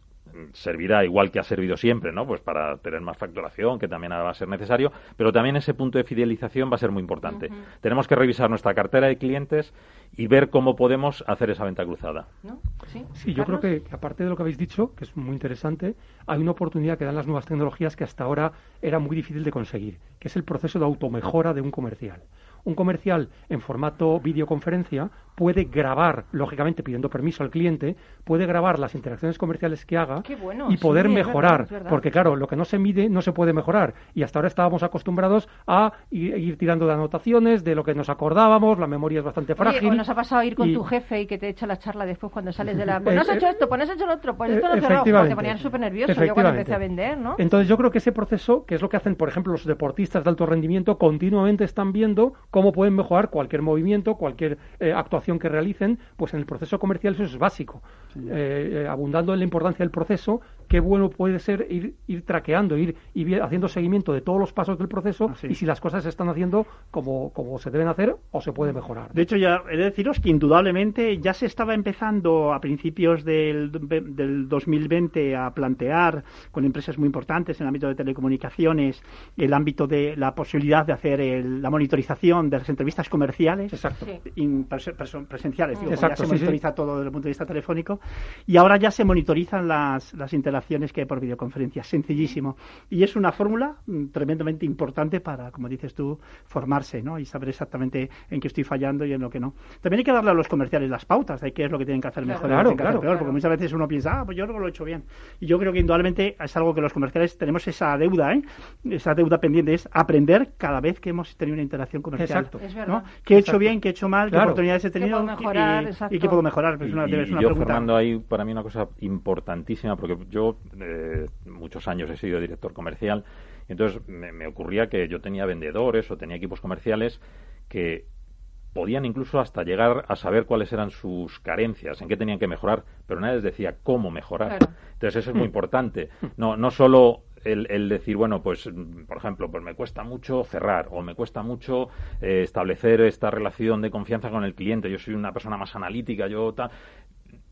servirá igual que ha servido siempre, ¿no? Pues para tener más facturación, que también ahora va a ser necesario, pero también ese punto de fidelización va a ser muy importante. Tenemos que revisar nuestra cartera de clientes y ver cómo podemos hacer esa venta cruzada. ¿No? Sí, Sí, yo creo que, que aparte de lo que habéis dicho, que es muy interesante, hay una oportunidad que dan las nuevas tecnologías que hasta ahora era muy difícil de conseguir, que es el proceso de automejora de un comercial. Un comercial en formato videoconferencia puede grabar, lógicamente pidiendo permiso al cliente, puede grabar las interacciones comerciales que haga bueno, y poder sí, mejorar, verdad. porque claro, lo que no se mide no se puede mejorar y hasta ahora estábamos acostumbrados a ir, ir tirando de anotaciones, de lo que nos acordábamos, la memoria es bastante Oye, frágil. o nos ha pasado a ir con y- tu jefe y que te echa la charla después cuando sales de la... Pues no has eh, hecho esto, pues no has hecho lo otro, pues Eh, esto no cerrado. Te ponían súper nervioso yo cuando empecé a vender, ¿no? Entonces yo creo que ese proceso, que es lo que hacen, por ejemplo, los deportistas de alto rendimiento, continuamente están viendo cómo pueden mejorar cualquier movimiento, cualquier eh, actuación que realicen, pues en el proceso comercial eso es básico. Eh, eh, abundando en la importancia del proceso, qué bueno puede ser ir, ir traqueando, ir, ir haciendo seguimiento de todos los pasos del proceso Así. y si las cosas se están haciendo como, como se deben hacer o se puede mejorar. De hecho, ya he de deciros que indudablemente ya se estaba empezando a principios del, del 2020 a plantear con empresas muy importantes en el ámbito de telecomunicaciones el ámbito de la posibilidad de hacer el- la monitorización de las entrevistas comerciales. Exacto. Sí. in- perso- presenciales, digo, Exacto, ya se sí, sí. monitoriza todo desde el punto de vista telefónico y ahora ya se monitorizan las, las interacciones que hay por videoconferencia, sencillísimo. Y es una fórmula mm, tremendamente importante para, como dices tú, formarse ¿no? y saber exactamente en qué estoy fallando y en lo que no. También hay que darle a los comerciales las pautas de qué es lo que tienen que hacer Claro. mejor y lo que tienen que Claro, hacer peor, claro. porque muchas veces uno piensa, ah, pues yo lo he hecho bien. Y yo creo que indudablemente es algo que los comerciales tenemos esa deuda, ¿eh? esa deuda pendiente, es aprender cada vez que hemos tenido una interacción comercial. Exacto. Es ¿no? verdad. ¿Qué he hecho Exacto. bien, qué he hecho mal, qué Claro. oportunidades he tenido puedo mejorar? y- y, puedo mejorar? Y, una, una yo, pregunta. Fernando, hay para mí una cosa importantísima, porque yo eh, muchos años he sido director comercial, entonces me, me ocurría que yo tenía vendedores o tenía equipos comerciales que podían incluso hasta llegar a saber cuáles eran sus carencias, en qué tenían que mejorar, pero nadie les decía cómo mejorar. Claro. Entonces eso es muy importante. No, no solo el, el decir, bueno, pues, mm, por ejemplo, pues me cuesta mucho cerrar o me cuesta mucho eh, establecer esta relación de confianza con el cliente. Yo soy una persona más analítica, yo tal.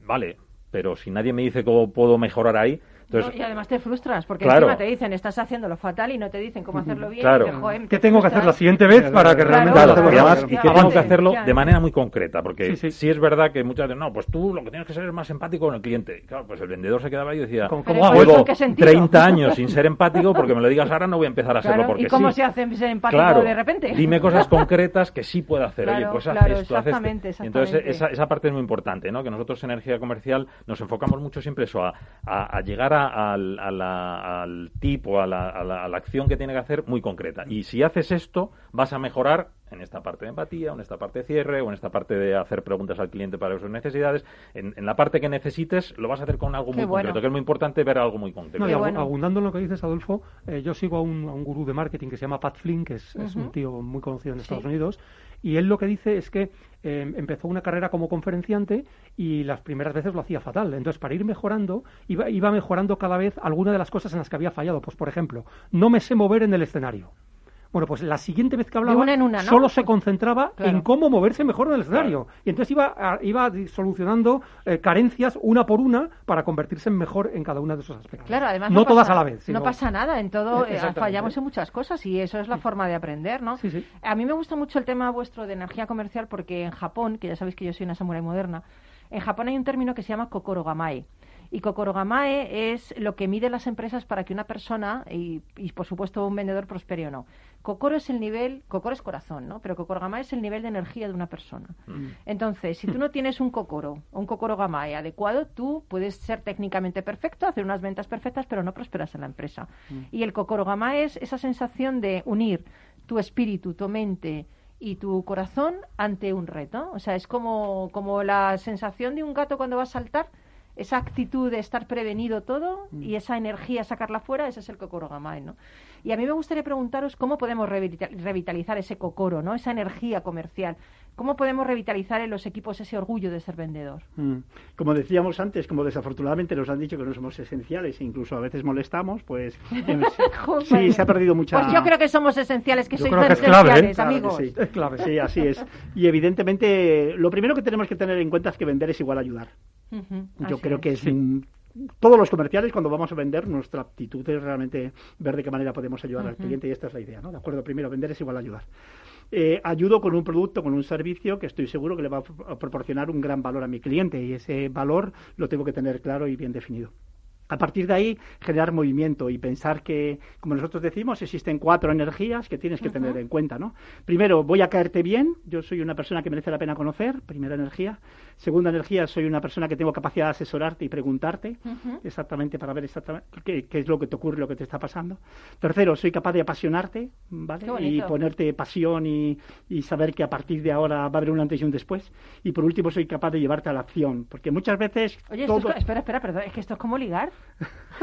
Vale, pero si nadie me dice cómo puedo mejorar ahí, entonces No, y además te frustras, porque Claro. encima te dicen, estás haciéndolo fatal y no te dicen cómo hacerlo bien. Claro. y te, joder, ¿Qué te tengo que hacer la siguiente vez para que realmente Claro, lo claro, y hagamos? además, y que tengo que hacerlo de manera muy concreta, porque Sí, sí, sí. es verdad que muchas veces, no, pues tú lo que tienes que ser es más empático con el cliente. Claro, pues el vendedor se quedaba ahí y decía, ¿Cómo- hago ¿eso eso? en llevo qué sentido? 30 años sin ser empático, porque me lo digas ahora no voy a empezar a Claro, porque ¿Y cómo sí. se hace ser empático Claro, de repente? dime cosas concretas que sí puedo hacer. Oye, pues haz claro, esto, haz esto. Entonces, esa, esa parte es muy importante, ¿no? Que nosotros en energía comercial nos enfocamos mucho siempre eso, a, a- a al, a la- al tipo, a la, a la- a la acción que tiene que hacer muy concreta. Y si haces esto, vas a mejorar en esta parte de empatía, o en esta parte de cierre, o en esta parte de hacer preguntas al cliente para sus necesidades. En, en la parte que necesites, lo vas a hacer con algo Qué muy bueno. concreto, que es muy importante ver algo muy concreto. No, y bueno. abundando en lo que dices, Adolfo, eh, yo sigo a un, a un gurú de marketing que se llama Pat Flynn, que es, es un tío muy conocido en Estados Sí. Unidos, y él lo que dice es que eh, empezó una carrera como conferenciante y las primeras veces lo hacía fatal. Entonces, para ir mejorando, iba, iba mejorando cada vez alguna de las cosas en las que había fallado. Pues, por ejemplo, no me sé mover en el escenario. Bueno, pues la siguiente vez que hablaba, una en una, ¿no? solo se concentraba Claro. en cómo moverse mejor en el escenario. Y entonces iba, a- iba solucionando eh, carencias una por una para convertirse en mejor en cada uno de esos aspectos. Claro, además no, todas pasa- a la vez. No pasa nada, en todo eh, fallamos en muchas cosas y eso es la forma de aprender, ¿no? Sí, sí. A mí me gusta mucho el tema vuestro de energía comercial porque en Japón, que ya sabéis que yo soy una samurai moderna, en Japón hay un término que se llama kokorogamae. Y kokorogamae es lo que mide las empresas para que una persona y, y, por supuesto un vendedor prospere o no. Kokoro es el nivel, Kokoro es corazón, ¿no? Pero kokorogamae es el nivel de energía de una persona. Entonces, si tú no tienes un kokoro, un kokorogamae adecuado, tú puedes ser técnicamente perfecto, hacer unas ventas perfectas, pero no prosperas en la empresa. Y el kokorogamae es esa sensación de unir tu espíritu, tu mente y tu corazón ante un reto. O sea, es como, como la sensación de un gato cuando va a saltar, esa actitud de estar prevenido todo y esa energía sacarla fuera, ese es el kokorogamae, ¿no? Y a mí me gustaría preguntaros cómo podemos revita- revitalizar ese kokoro, ¿no? Esa energía comercial. ¿Cómo podemos revitalizar en los equipos ese orgullo de ser vendedor? Mm. Como decíamos antes, como desafortunadamente nos han dicho que no somos esenciales e incluso a veces molestamos, pues sí, se ha perdido mucha... Pues yo creo que somos esenciales, que Yo sois creo que es esenciales, clave, ¿eh? Claro que amigos. sí. Es clave. Sí, así es. Y evidentemente, lo primero que tenemos que tener en cuenta es que vender es igual a ayudar. Yo así creo es. que es un- todos los comerciales cuando vamos a vender nuestra actitud es realmente ver de qué manera podemos ayudar al cliente y esta es la idea, ¿no? De acuerdo, primero vender es igual a ayudar. Eh, ayudo con un producto, con un servicio que estoy seguro que le va a pro- a proporcionar un gran valor a mi cliente y ese valor lo tengo que tener claro y bien definido. A partir de ahí, generar movimiento y pensar que, como nosotros decimos, existen cuatro energías que tienes que tener en cuenta, ¿no? Primero, voy a caerte bien, yo soy una persona que merece la pena conocer, primera energía. Segunda energía, soy una persona que tengo capacidad de asesorarte y preguntarte exactamente para ver exactamente qué, qué es lo que te ocurre, lo que te está pasando. Tercero, soy capaz de apasionarte, ¿vale? Y ponerte pasión y, y saber que a partir de ahora va a haber un antes y un después. Y por último, soy capaz de llevarte a la acción, porque muchas veces Oye, esto es espera, espera, perdón, es que esto es como ligar.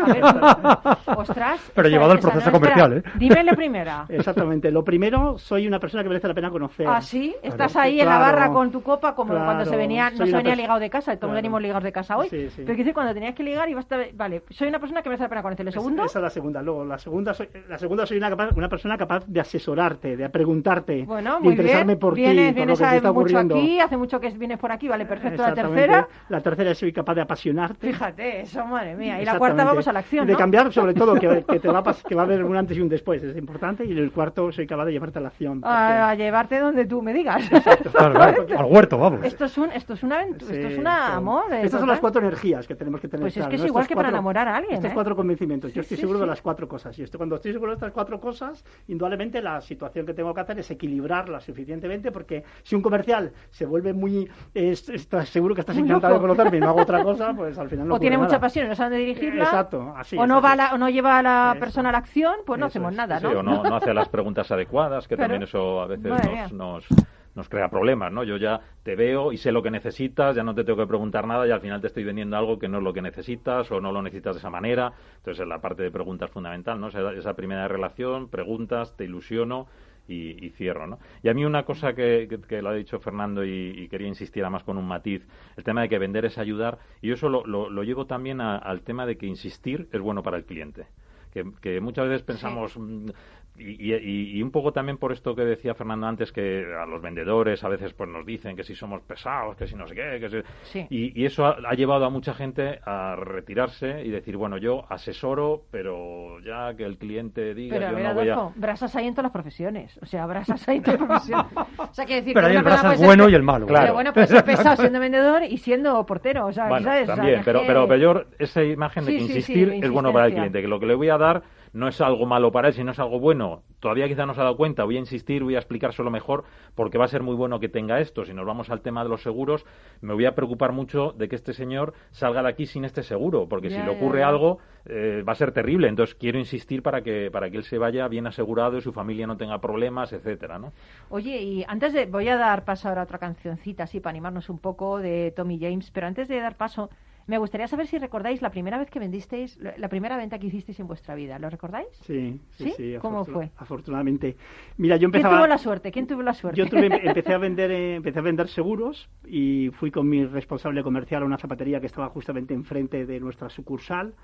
A ver, ostras. Pero llevado al proceso no, espera, comercial, ¿eh? Dime la primera. Exactamente. Lo primero, soy una persona que merece la pena conocer. Ah, sí, estás Claro. ahí en la Claro. barra con tu copa como Claro. cuando se venía, no se venía ligado de casa, todos Claro. venimos ligados de casa hoy. Sí, sí. Pero decir, cuando tenías que ligar ibas a... Vale, soy una persona que merece la pena conocer. ¿Lo segundo? Esa es la segunda. Luego, la segunda soy, la segunda soy una, capa- una persona capaz de asesorarte, de preguntarte, Bueno, de muy interesarme bien. por ti, vienes por lo vienes que te está mucho ocurriendo. aquí, hace mucho que vienes por aquí, vale, perfecto. La tercera, La tercera soy capaz de apasionarte. fíjate, eso, madre mía. Y la cuarta vamos a la acción, de cambiar, sobre todo, que, que te va a que va a haber un antes y un después, es importante. Y el cuarto, soy capaz de llevarte a la acción. porque- A, a llevarte donde tú me digas. Claro, claro, al huerto, vamos. esto es un, esto es una aventura, esto es una sí. amor. eh, Estas son las cuatro energías que tenemos que tener. Pues es que es ¿no? igual Estos que para cuatro- enamorar a alguien, Estos ¿eh? cuatro convencimientos. Yo estoy sí, seguro sí. de las cuatro cosas. Y esto, cuando estoy seguro de estas cuatro cosas, indudablemente la situación que tengo que hacer es equilibrarla suficientemente, porque si un comercial se vuelve muy. es- estás seguro que estás Muy encantado de loco. conocerme y no hago otra cosa, pues al final no o tiene ocurre mucha nada. pasión no sabe dónde dirigirla. Exacto, así o es, no va es. la, o no lleva a la Eso. persona a la acción, pues no Eso hacemos es. nada, Sí, ¿no? o no, no hace las preguntas adecuadas, que Claro. también eso a veces Madre nos, nos, nos crea problemas, ¿no? Yo ya te veo y sé lo que necesitas, ya no te tengo que preguntar nada y al final te estoy vendiendo algo que no es lo que necesitas o no lo necesitas de esa manera. Entonces, la parte de preguntas es fundamental, ¿no? Esa, esa primera relación, preguntas, te ilusiono y, y cierro, ¿no? Y a mí una cosa que, que, que lo ha dicho Fernando y, y quería insistir además con un matiz, el tema de que vender es ayudar, y yo eso lo, lo- lo llevo también a- al tema de que insistir es bueno para el cliente. Que, que muchas veces pensamos, mm, y, y- y un poco también por esto que decía Fernando antes, que a los vendedores a veces pues nos dicen que si somos pesados, que si no sé qué, que si... Sí. Y, y eso ha, ha llevado a mucha gente a retirarse y decir, bueno, yo asesoro, pero ya que el cliente diga, Pero a yo ver, no voy a... Brasas hay en todas las profesiones. O sea, brasas hay en todas las profesiones. O sea, quiere decir Pero que hay el persona brasa puede ser bueno y el malo. Claro. Pero bueno, puede ser pesado siendo vendedor y siendo portero. O sea, Bueno, ¿sabes? O sea, también, es pero, que- pero, pero yo esa imagen de Sí, que sí, sí, insistir de es bueno para el cliente, que lo que le voy a dar no es algo malo para él, sino es algo bueno. Todavía quizá no se ha dado cuenta, voy a insistir, voy a explicárselo mejor, porque va a ser muy bueno que tenga esto. Si nos vamos al tema de los seguros, me voy a preocupar mucho de que este señor salga de aquí sin este seguro, porque si le ocurre algo eh, va a ser terrible. Entonces quiero insistir para que, para que él se vaya bien asegurado y su familia no tenga problemas, etcétera, ¿no? Oye, y antes de. Voy a dar paso ahora a otra cancioncita, así, para animarnos un poco de Tommy James, pero antes de dar paso. Me gustaría saber si recordáis la primera vez que vendisteis, la primera venta que hicisteis en vuestra vida. ¿Lo recordáis? Sí, sí, ¿Sí? sí. ¿Cómo fue? Afortunadamente. Mira, yo ¿Quién empezaba... tuvo la suerte? ¿Quién tuvo la suerte? Yo tuve- empecé a vender eh, empecé a vender seguros y fui con mi responsable comercial a una zapatería que estaba justamente enfrente de nuestra sucursal.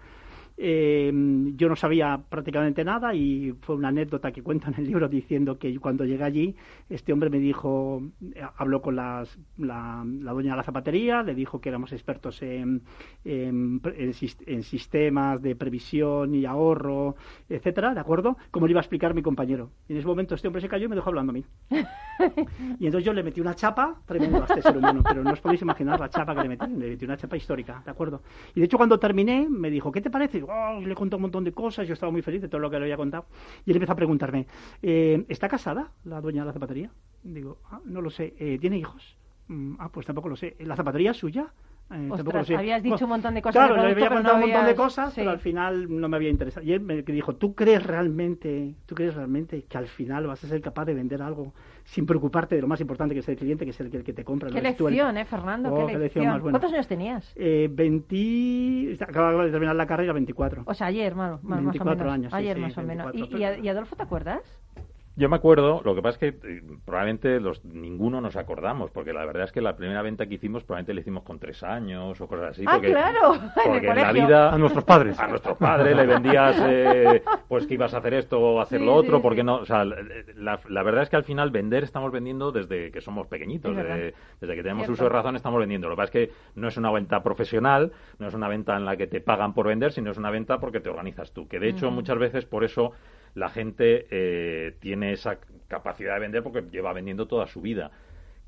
Eh, yo no sabía prácticamente nada y fue una anécdota que cuento en el libro diciendo que cuando llegué allí este hombre me dijo eh, habló con las- la, la dueña de la zapatería le dijo que éramos expertos en, en, en en sistemas de previsión y ahorro etcétera de acuerdo como le iba a explicar mi compañero y en ese momento este hombre se cayó y me dejó hablando a mí y entonces yo le metí una chapa tremenda a este ser humano, pero no os podéis imaginar la chapa que le metí, le metí una chapa histórica, ¿de acuerdo? Y de hecho cuando terminé me dijo, ¿qué te parece? Digo, le conté un montón de cosas, yo estaba muy feliz de todo lo que le había contado. Y él empezó a preguntarme, "Eh, ¿está casada la dueña de la zapatería? Digo, "Ah, no lo sé, "Eh, ¿tiene hijos? "Mm, ah, pues tampoco lo sé. ¿La zapatería es suya? Eh, Ostras, habías dicho un montón de cosas Claro, de le producto, había contado no un montón de cosas, sí. pero al final no me había interesado. Y él me dijo, ¿tú crees realmente, tú crees realmente que al final vas a ser capaz de vender algo sin preocuparte de lo más importante que es el cliente, que es el que, el que te compra? Qué tú el- lección, ¿eh, Fernando? Oh, qué qué lección. lección más buena. ¿Cuántos años tenías? Eh, 20... Acababa de terminar la carrera, 24. O sea, ayer, más, más, más o 24 menos. años, ayer sí, más o menos. ¿Y, 24, y, a- y Adolfo te acuerdas? Yo me acuerdo, lo que pasa es que eh, probablemente los, ninguno nos acordamos, porque la verdad es que la primera venta que hicimos probablemente la hicimos con tres años o cosas así. Ah, porque, claro, porque en la vida A nuestros padres. a nuestros padres le vendías eh, pues que ibas a hacer esto o hacer Sí, lo otro, sí, porque sí. no, o sea, la, la verdad es que al final vender estamos vendiendo desde que somos pequeñitos, desde, desde que tenemos Cierto. uso de razón estamos vendiendo. Lo que pasa es que no es una venta profesional, no es una venta en la que te pagan por vender, sino es una venta porque te organizas tú. Que de hecho muchas veces por eso la gente eh, tiene esa capacidad de vender porque lleva vendiendo toda su vida.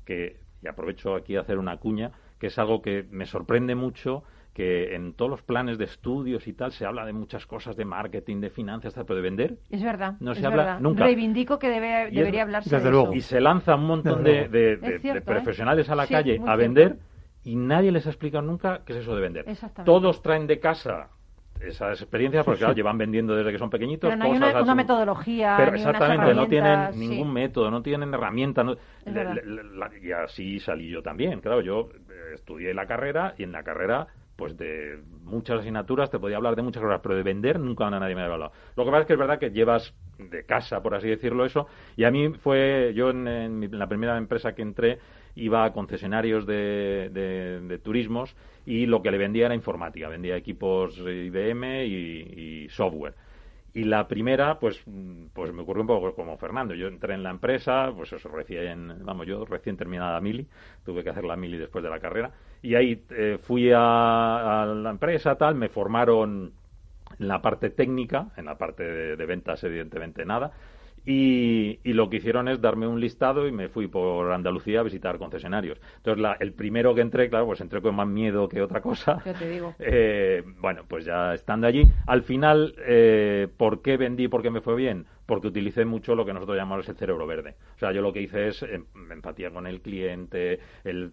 Que, y aprovecho aquí a hacer una cuña, que es algo que me sorprende mucho que en todos los planes de estudios y tal se habla de muchas cosas de marketing, de finanzas, pero de vender Es verdad. No se habla verdad. nunca. Reivindico que debe, es- debería hablarse desde de luego. y se lanza un montón de, de- Es de- cierto, de ¿eh? profesionales a la Sí, calle a cierto. vender y nadie les ha explicado nunca qué es eso de vender. Exactamente. Todos traen de casa esas experiencias porque claro, llevan vendiendo desde que son pequeñitos. Pero no hay cosas una, una así. metodología, Pero ni unas exactamente, no tienen sí. ningún método, no tienen herramientas. no- y así salí yo también. Claro, yo eh, estudié la carrera y en la carrera, pues de muchas asignaturas te podía hablar de muchas cosas, pero de vender nunca nadie me había hablado. Lo que pasa es que es verdad que llevas de casa, por así decirlo, eso. Y a mí fue, yo en, en mi- en la primera empresa que entré iba a concesionarios de, de- turismos y lo que le vendía era informática, vendía equipos IBM y, software. Y la primera, pues, pues me ocurrió un poco como Fernando. Yo entré en la empresa, pues eso, recién, vamos, yo recién terminada mili, tuve que hacer la mili después de la carrera. Y ahí eh, fui a, la empresa, tal, me formaron en la parte técnica, en la parte de ventas, evidentemente nada. Y, y lo que hicieron es darme un listado y me fui por Andalucía a visitar concesionarios. Entonces, la- el primero que entré, claro, pues entré con más miedo que otra cosa. Te digo. Eh, bueno, pues ya estando allí, al final, eh, ¿por qué vendí? ¿Por qué me fue bien? Porque utilicé mucho lo que nosotros llamamos el cerebro verde. O sea, yo lo que hice es em- empatía con el cliente, el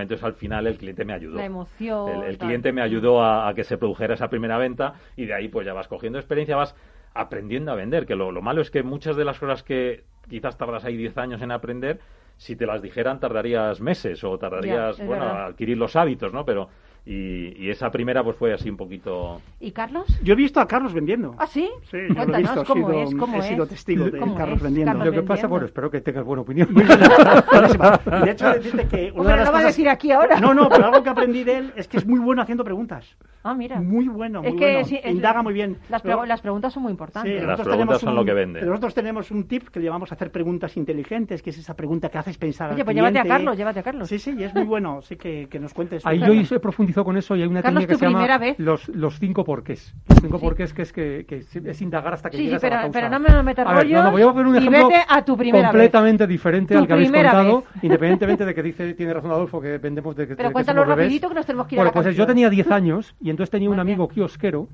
entonces al final el cliente me ayudó. La emoción. El, cliente me ayudó a, a que se produjera esa primera venta y de ahí pues ya vas cogiendo experiencia, vas aprendiendo a vender, que lo, lo malo es que muchas de las cosas que quizás tardas ahí 10 años en aprender, si te las dijeran tardarías meses o tardarías, bueno, verdad. adquirir los hábitos, ¿no? Pero y, y esa primera pues fue así un poquito... ¿Y Carlos? Yo he visto a Carlos vendiendo. ¿Ah, sí? Sí, yo lo he visto, he cómo sido, es, cómo he es. sido testigo de ¿Cómo Carlos es, vendiendo. Carlos? Lo que pasa, vendiendo. bueno, espero que tengas buena opinión. De hecho, decirte que una Hombre, de las lo va a cosas- decir aquí ahora. No, no, pero algo que aprendí de él es que es muy bueno haciendo preguntas. Ah, mira. Muy bueno, muy es que bueno. sí, es- Indaga muy bien. Las, pregu- las preguntas son muy Sí, importantes. Las nosotros preguntas tenemos son un- lo que vende. Nosotros tenemos un tip que le llamamos hacer preguntas inteligentes, que es esa pregunta que haces pensar Oye, al pues llévate a cliente. Carlos, llévate a Carlos. Sí, sí, y es muy bueno. Sí, que, que nos cuentes. Ahí yo he profundizado con eso y hay una Carlos, técnica que se llama vez. los, los cinco porqués. Los cinco Sí. porqués que es que, que es indagar hasta que Sí, sí, llegas pero, a la causa. pero no me metas A ver, no, no, voy a poner un ejemplo a tu primera vez. completamente diferente Tu al que habéis contado, vez. independientemente de que dice tiene razón Adolfo que vendemos de que Pero de que cuéntalo somos bebés. rapidito que nos tenemos que ir a Bueno, la pues yo canción. tenía 10 años y entonces tenía un amigo kiosquero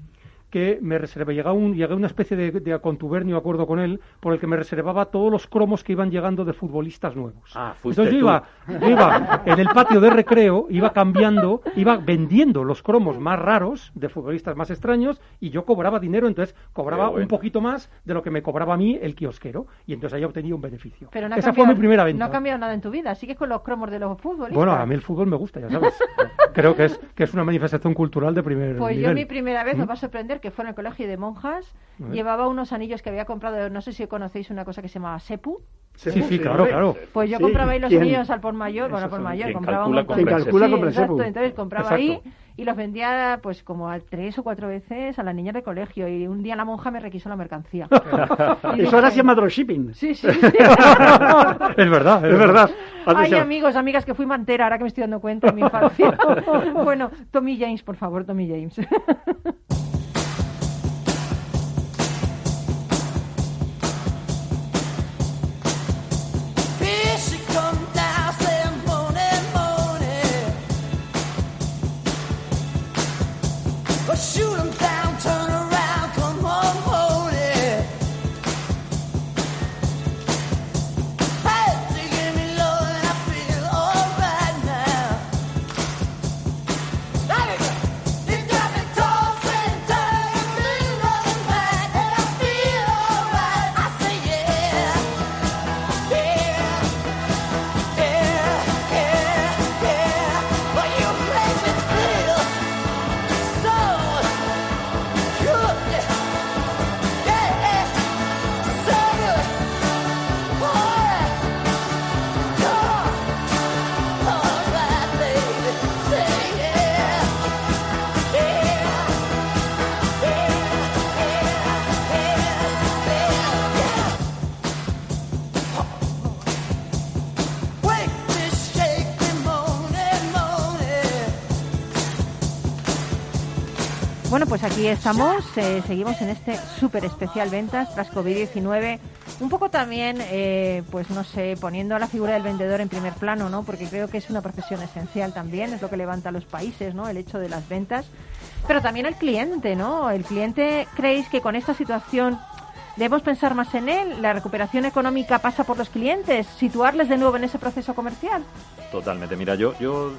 que me reservé, llegaba un, llegué a una especie de, de contubernio acuerdo con él, por el que me reservaba todos los cromos que iban llegando de futbolistas nuevos. Ah, fuiste Entonces yo iba, yo iba en el patio de recreo, iba cambiando, iba vendiendo los cromos más raros de futbolistas más extraños y yo cobraba dinero, entonces cobraba bueno. un poquito más de lo que me cobraba a mí el kiosquero y entonces ahí obtenía un beneficio. Pero no ha Esa cambiado- fue mi primera venta. No ha cambiado nada en tu vida. Sigues con los cromos de los futbolistas. Bueno, a mí el fútbol me gusta, ya sabes. Creo que es, que es una manifestación cultural de primer Pues yo mi primera vez, ¿Mm? os va a sorprender, que fue en el colegio de monjas, llevaba unos anillos que había comprado, no sé si conocéis una cosa que se llama Sepu. Sí, sí, claro, claro. Pues yo Sí, compraba ahí los ¿quién? anillos al por mayor, bueno, Esos al por mayor, compraba calcula un montón. Quien calcula Sí, compra exacto, entonces compraba Exacto. ahí y los vendía pues como a tres o cuatro veces a las niñas de colegio y un día la monja me requisó la mercancía. Y Eso ahora dije, se llama dropshipping. Sí, sí, sí. es verdad, Es verdad. Ay, Atención. amigos, amigas, que fui mantera, ahora que me estoy dando cuenta de mi infancia. bueno, Tommy James, por favor, Tommy James. Bueno, pues aquí estamos, eh, seguimos en este súper especial ventas tras COVID-19. Un poco también, eh, pues no sé, poniendo a la figura del vendedor en primer plano, ¿no? Porque creo que es una profesión esencial también, es lo que levanta a los países, ¿no? El hecho de las ventas. Pero también el cliente, ¿no? El cliente, ¿creéis que con esta situación debemos pensar más en él? ¿La recuperación económica pasa por los clientes? ¿Situarles de nuevo en ese proceso comercial? Totalmente. Mira, yo, yo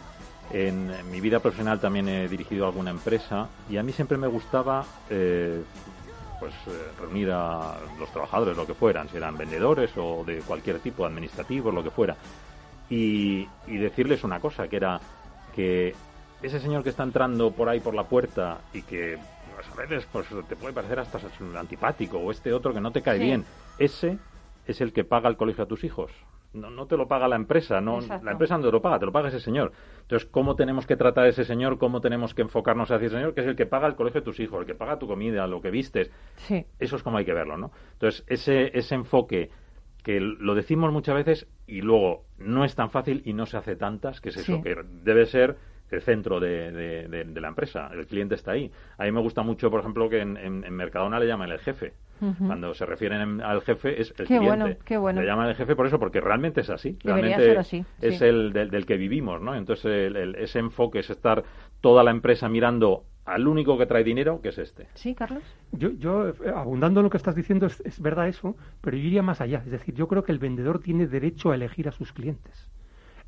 en, en mi vida profesional también he dirigido alguna empresa y a mí siempre me gustaba eh, pues eh, reunir a los trabajadores, lo que fueran, si eran vendedores o de cualquier tipo, administrativos, lo que fuera, y, y decirles una cosa, que era que ese señor que está entrando por ahí por la puerta y que pues, a veces pues, te puede parecer hasta antipático o este otro que no te cae Sí. bien, ese es el que paga el colegio a tus hijos. No, no te lo paga la empresa, no, Exacto. la empresa no te lo paga, te lo paga ese señor. Entonces, ¿cómo tenemos que tratar a ese señor? ¿Cómo tenemos que enfocarnos hacia ese señor? Que es el que paga el colegio de tus hijos, el que paga tu comida, lo que vistes. Sí. Eso es como hay que verlo, ¿no? Entonces, ese, ese enfoque que lo decimos muchas veces y luego no es tan fácil y no se hace tantas, que es eso, Sí. que debe ser el centro de, de- de- de la empresa, el cliente está ahí. A mí me gusta mucho, por ejemplo, que en, en- en Mercadona le llaman el jefe. Cuando se refieren en- al jefe es el Qué cliente. bueno, qué bueno. Le llaman el jefe por eso, porque realmente es así. Debería realmente ser así, es sí. el del, del que vivimos, ¿no? Entonces, el- el- ese enfoque es estar toda la empresa mirando al único que trae dinero, que es este. ¿Sí, Carlos? Yo, yo eh, abundando en lo que estás diciendo, es, es verdad eso, pero yo iría más allá. Es decir, yo creo que el vendedor tiene derecho a elegir a sus clientes,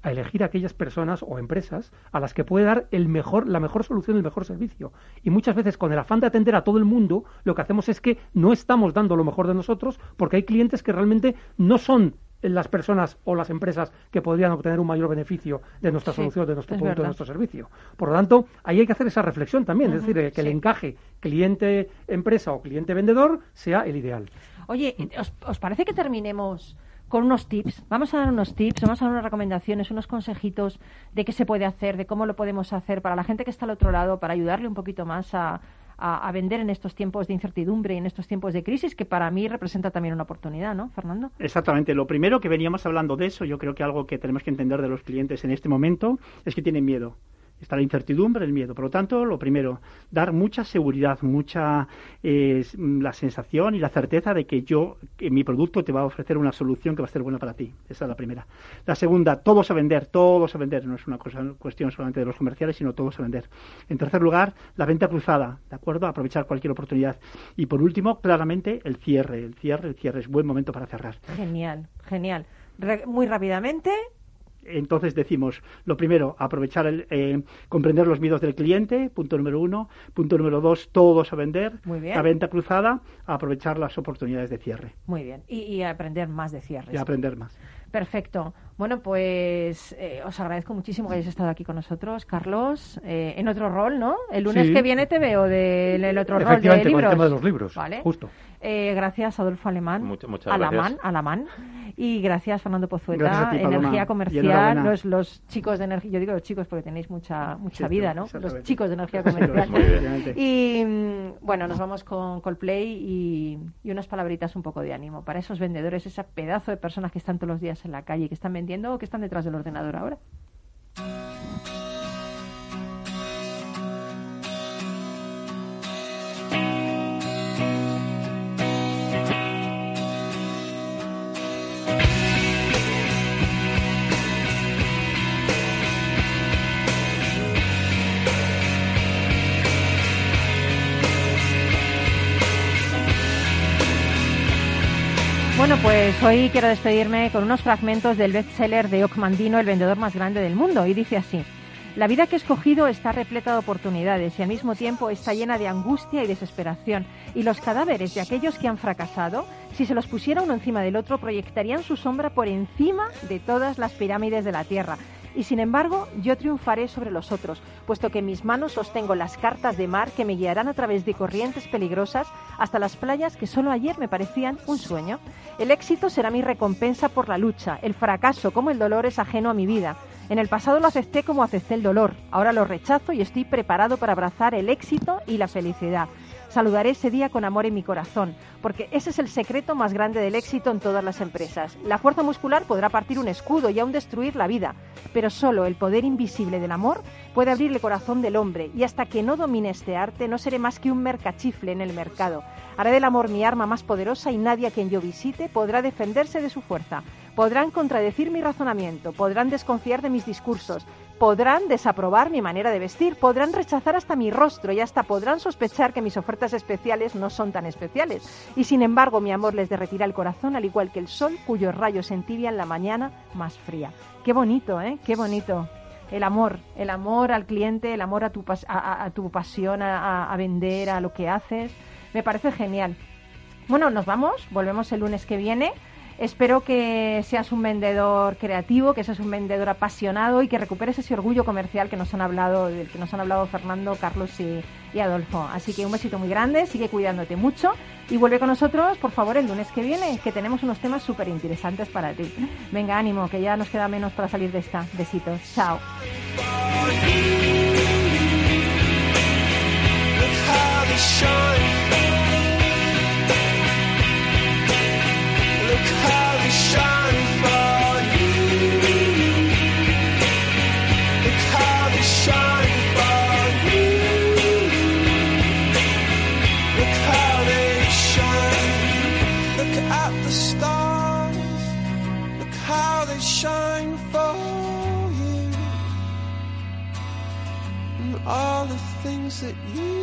a elegir a aquellas personas o empresas a las que puede dar el mejor, la mejor solución, el mejor servicio. Y muchas veces, con el afán de atender a todo el mundo, lo que hacemos es que no estamos dando lo mejor de nosotros porque hay clientes que realmente no son las personas o las empresas que podrían obtener un mayor beneficio de nuestra Sí, solución, de nuestro es producto, de nuestro servicio. Por lo tanto, ahí hay que hacer esa reflexión también, es decir, eh, que el encaje cliente-empresa o cliente-vendedor sea el ideal. Oye, ¿os, os parece que terminemos con unos tips? Vamos a dar unos tips, vamos a dar unas recomendaciones, unos consejitos de qué se puede hacer, de cómo lo podemos hacer para la gente que está al otro lado, para ayudarle un poquito más a, a- vender en estos tiempos de incertidumbre y en estos tiempos de crisis, que para mí representa también una oportunidad, ¿no, Fernando? Exactamente. Lo primero que veníamos hablando de eso, yo creo que algo que tenemos que entender de los clientes en este momento es que tienen miedo. Está la incertidumbre, el miedo. Por lo tanto, lo primero, dar mucha seguridad, mucha eh, s- la sensación y la certeza de que yo, que mi producto te va a ofrecer una solución que va a ser buena para ti. Esa es la primera. La segunda, todos a vender, todos a vender. No es una cosa, cuestión solamente de los comerciales, sino todos a vender. En tercer lugar, la venta cruzada, ¿de acuerdo? Aprovechar cualquier oportunidad. Y por último, claramente, el cierre. El cierre, el cierre es buen momento para cerrar. Genial, genial. Muy rápidamente, Entonces decimos, lo primero, aprovechar, el, eh, comprender los miedos del cliente, punto número uno. Punto número dos, todos a vender. Muy bien. La venta cruzada, aprovechar las oportunidades de cierre muy bien. Y, y aprender más de cierres. y aprender más. Perfecto. Bueno, pues eh, os agradezco muchísimo que hayáis estado aquí con nosotros, Carlos, eh, en otro rol, ¿no? El lunes Sí. que viene te veo del el otro rol de Efectivamente, con el tema de los libros, Vale. justo. Eh, gracias, Adolfo Alemán. Muchas- muchas Alamán, gracias. Alamán. Y gracias, Fernando Pozueta, ti. Energía Comercial, los, los chicos de Energía, yo digo los chicos porque tenéis mucha mucha Sí, vida, ¿no? Los chicos de Energía Comercial. Y mm, bueno, nos vamos con Coldplay y, y unas palabritas un poco de ánimo para esos vendedores, ese pedazo de personas que están todos los días en la calle, que están vendiendo o que están detrás del ordenador ahora. Pues hoy quiero despedirme con unos fragmentos del bestseller de Ocmandino, el vendedor más grande del mundo, y dice así. La vida que he escogido está repleta de oportunidades y al mismo tiempo está llena de angustia y desesperación. Y los cadáveres de aquellos que han fracasado, si se los pusiera uno encima del otro, proyectarían su sombra por encima de todas las pirámides de la Tierra. Y sin embargo, yo triunfaré sobre los otros, puesto que en mis manos sostengo las cartas de mar que me guiarán a través de corrientes peligrosas hasta las playas que solo ayer me parecían un sueño. El éxito será mi recompensa por la lucha, el fracaso como el dolor es ajeno a mi vida. En el pasado lo acepté como acepté el dolor, ahora lo rechazo y estoy preparado para abrazar el éxito y la felicidad. Saludaré ese día con amor en mi corazón, porque ese es el secreto más grande del éxito en todas las empresas. La fuerza muscular podrá partir un escudo y aún destruir la vida, pero solo el poder invisible del amor puede abrir el corazón del hombre y hasta que no domine este arte no seré más que un mercachifle en el mercado. Haré del amor mi arma más poderosa y nadie a quien yo visite podrá defenderse de su fuerza. Podrán contradecir mi razonamiento, podrán desconfiar de mis discursos, podrán desaprobar mi manera de vestir, podrán rechazar hasta mi rostro y hasta podrán sospechar que mis ofertas especiales no son tan especiales. Y sin embargo mi amor les derretirá el corazón al igual que el sol cuyos rayos entibian la mañana más fría. Qué bonito, ¿eh? Qué bonito. El amor, el amor al cliente, el amor a tu, a, tu pasión, a- a vender, a lo que haces. Me parece genial. Bueno, nos vamos, volvemos el lunes que viene. Espero que seas un vendedor creativo, que seas un vendedor apasionado y que recuperes ese orgullo comercial que nos han hablado, del que nos han hablado Fernando, Carlos y, Adolfo. Así que un besito muy grande, sigue cuidándote mucho y vuelve con nosotros, por favor, el lunes que viene, que tenemos unos temas súper interesantes para ti. Venga, ánimo, que ya nos queda menos para salir de esta. Besitos, chao. All the things that you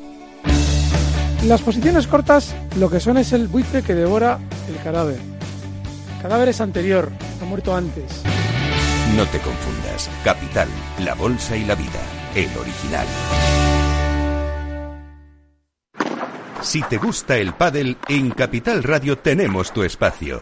Las posiciones cortas, lo que son es el buitre que devora el cadáver. El cadáver es anterior, ha muerto antes. No te confundas. Capital, La Bolsa y la Vida, el original. Si te gusta el pádel, en Capital Radio tenemos tu espacio.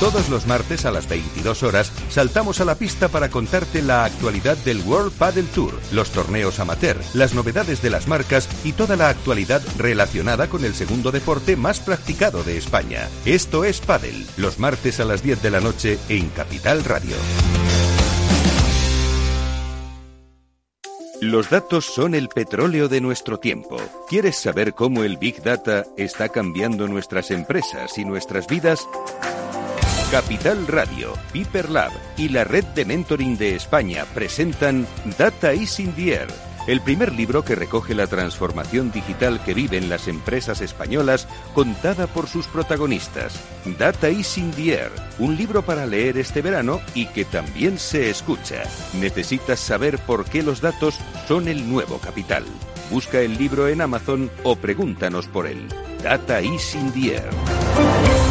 Todos los martes a las 22 horas saltamos a la pista para contarte la actualidad del World Padel Tour, los torneos amateur, las novedades de las marcas y toda la actualidad relacionada con el segundo deporte más practicado de España. Esto es Padel, los martes a las 10 de la noche en Capital Radio. Los datos son el petróleo de nuestro tiempo. ¿Quieres saber cómo el Big Data está cambiando nuestras empresas y nuestras vidas? Capital Radio, Piper Lab y la Red de Mentoring de España presentan Data is in the Air, el primer libro que recoge la transformación digital que viven las empresas españolas contada por sus protagonistas. Data is in the Air, un libro para leer este verano y que también se escucha. Necesitas saber por qué los datos son el nuevo capital. Busca el libro en Amazon o pregúntanos por él. Data is in the Air.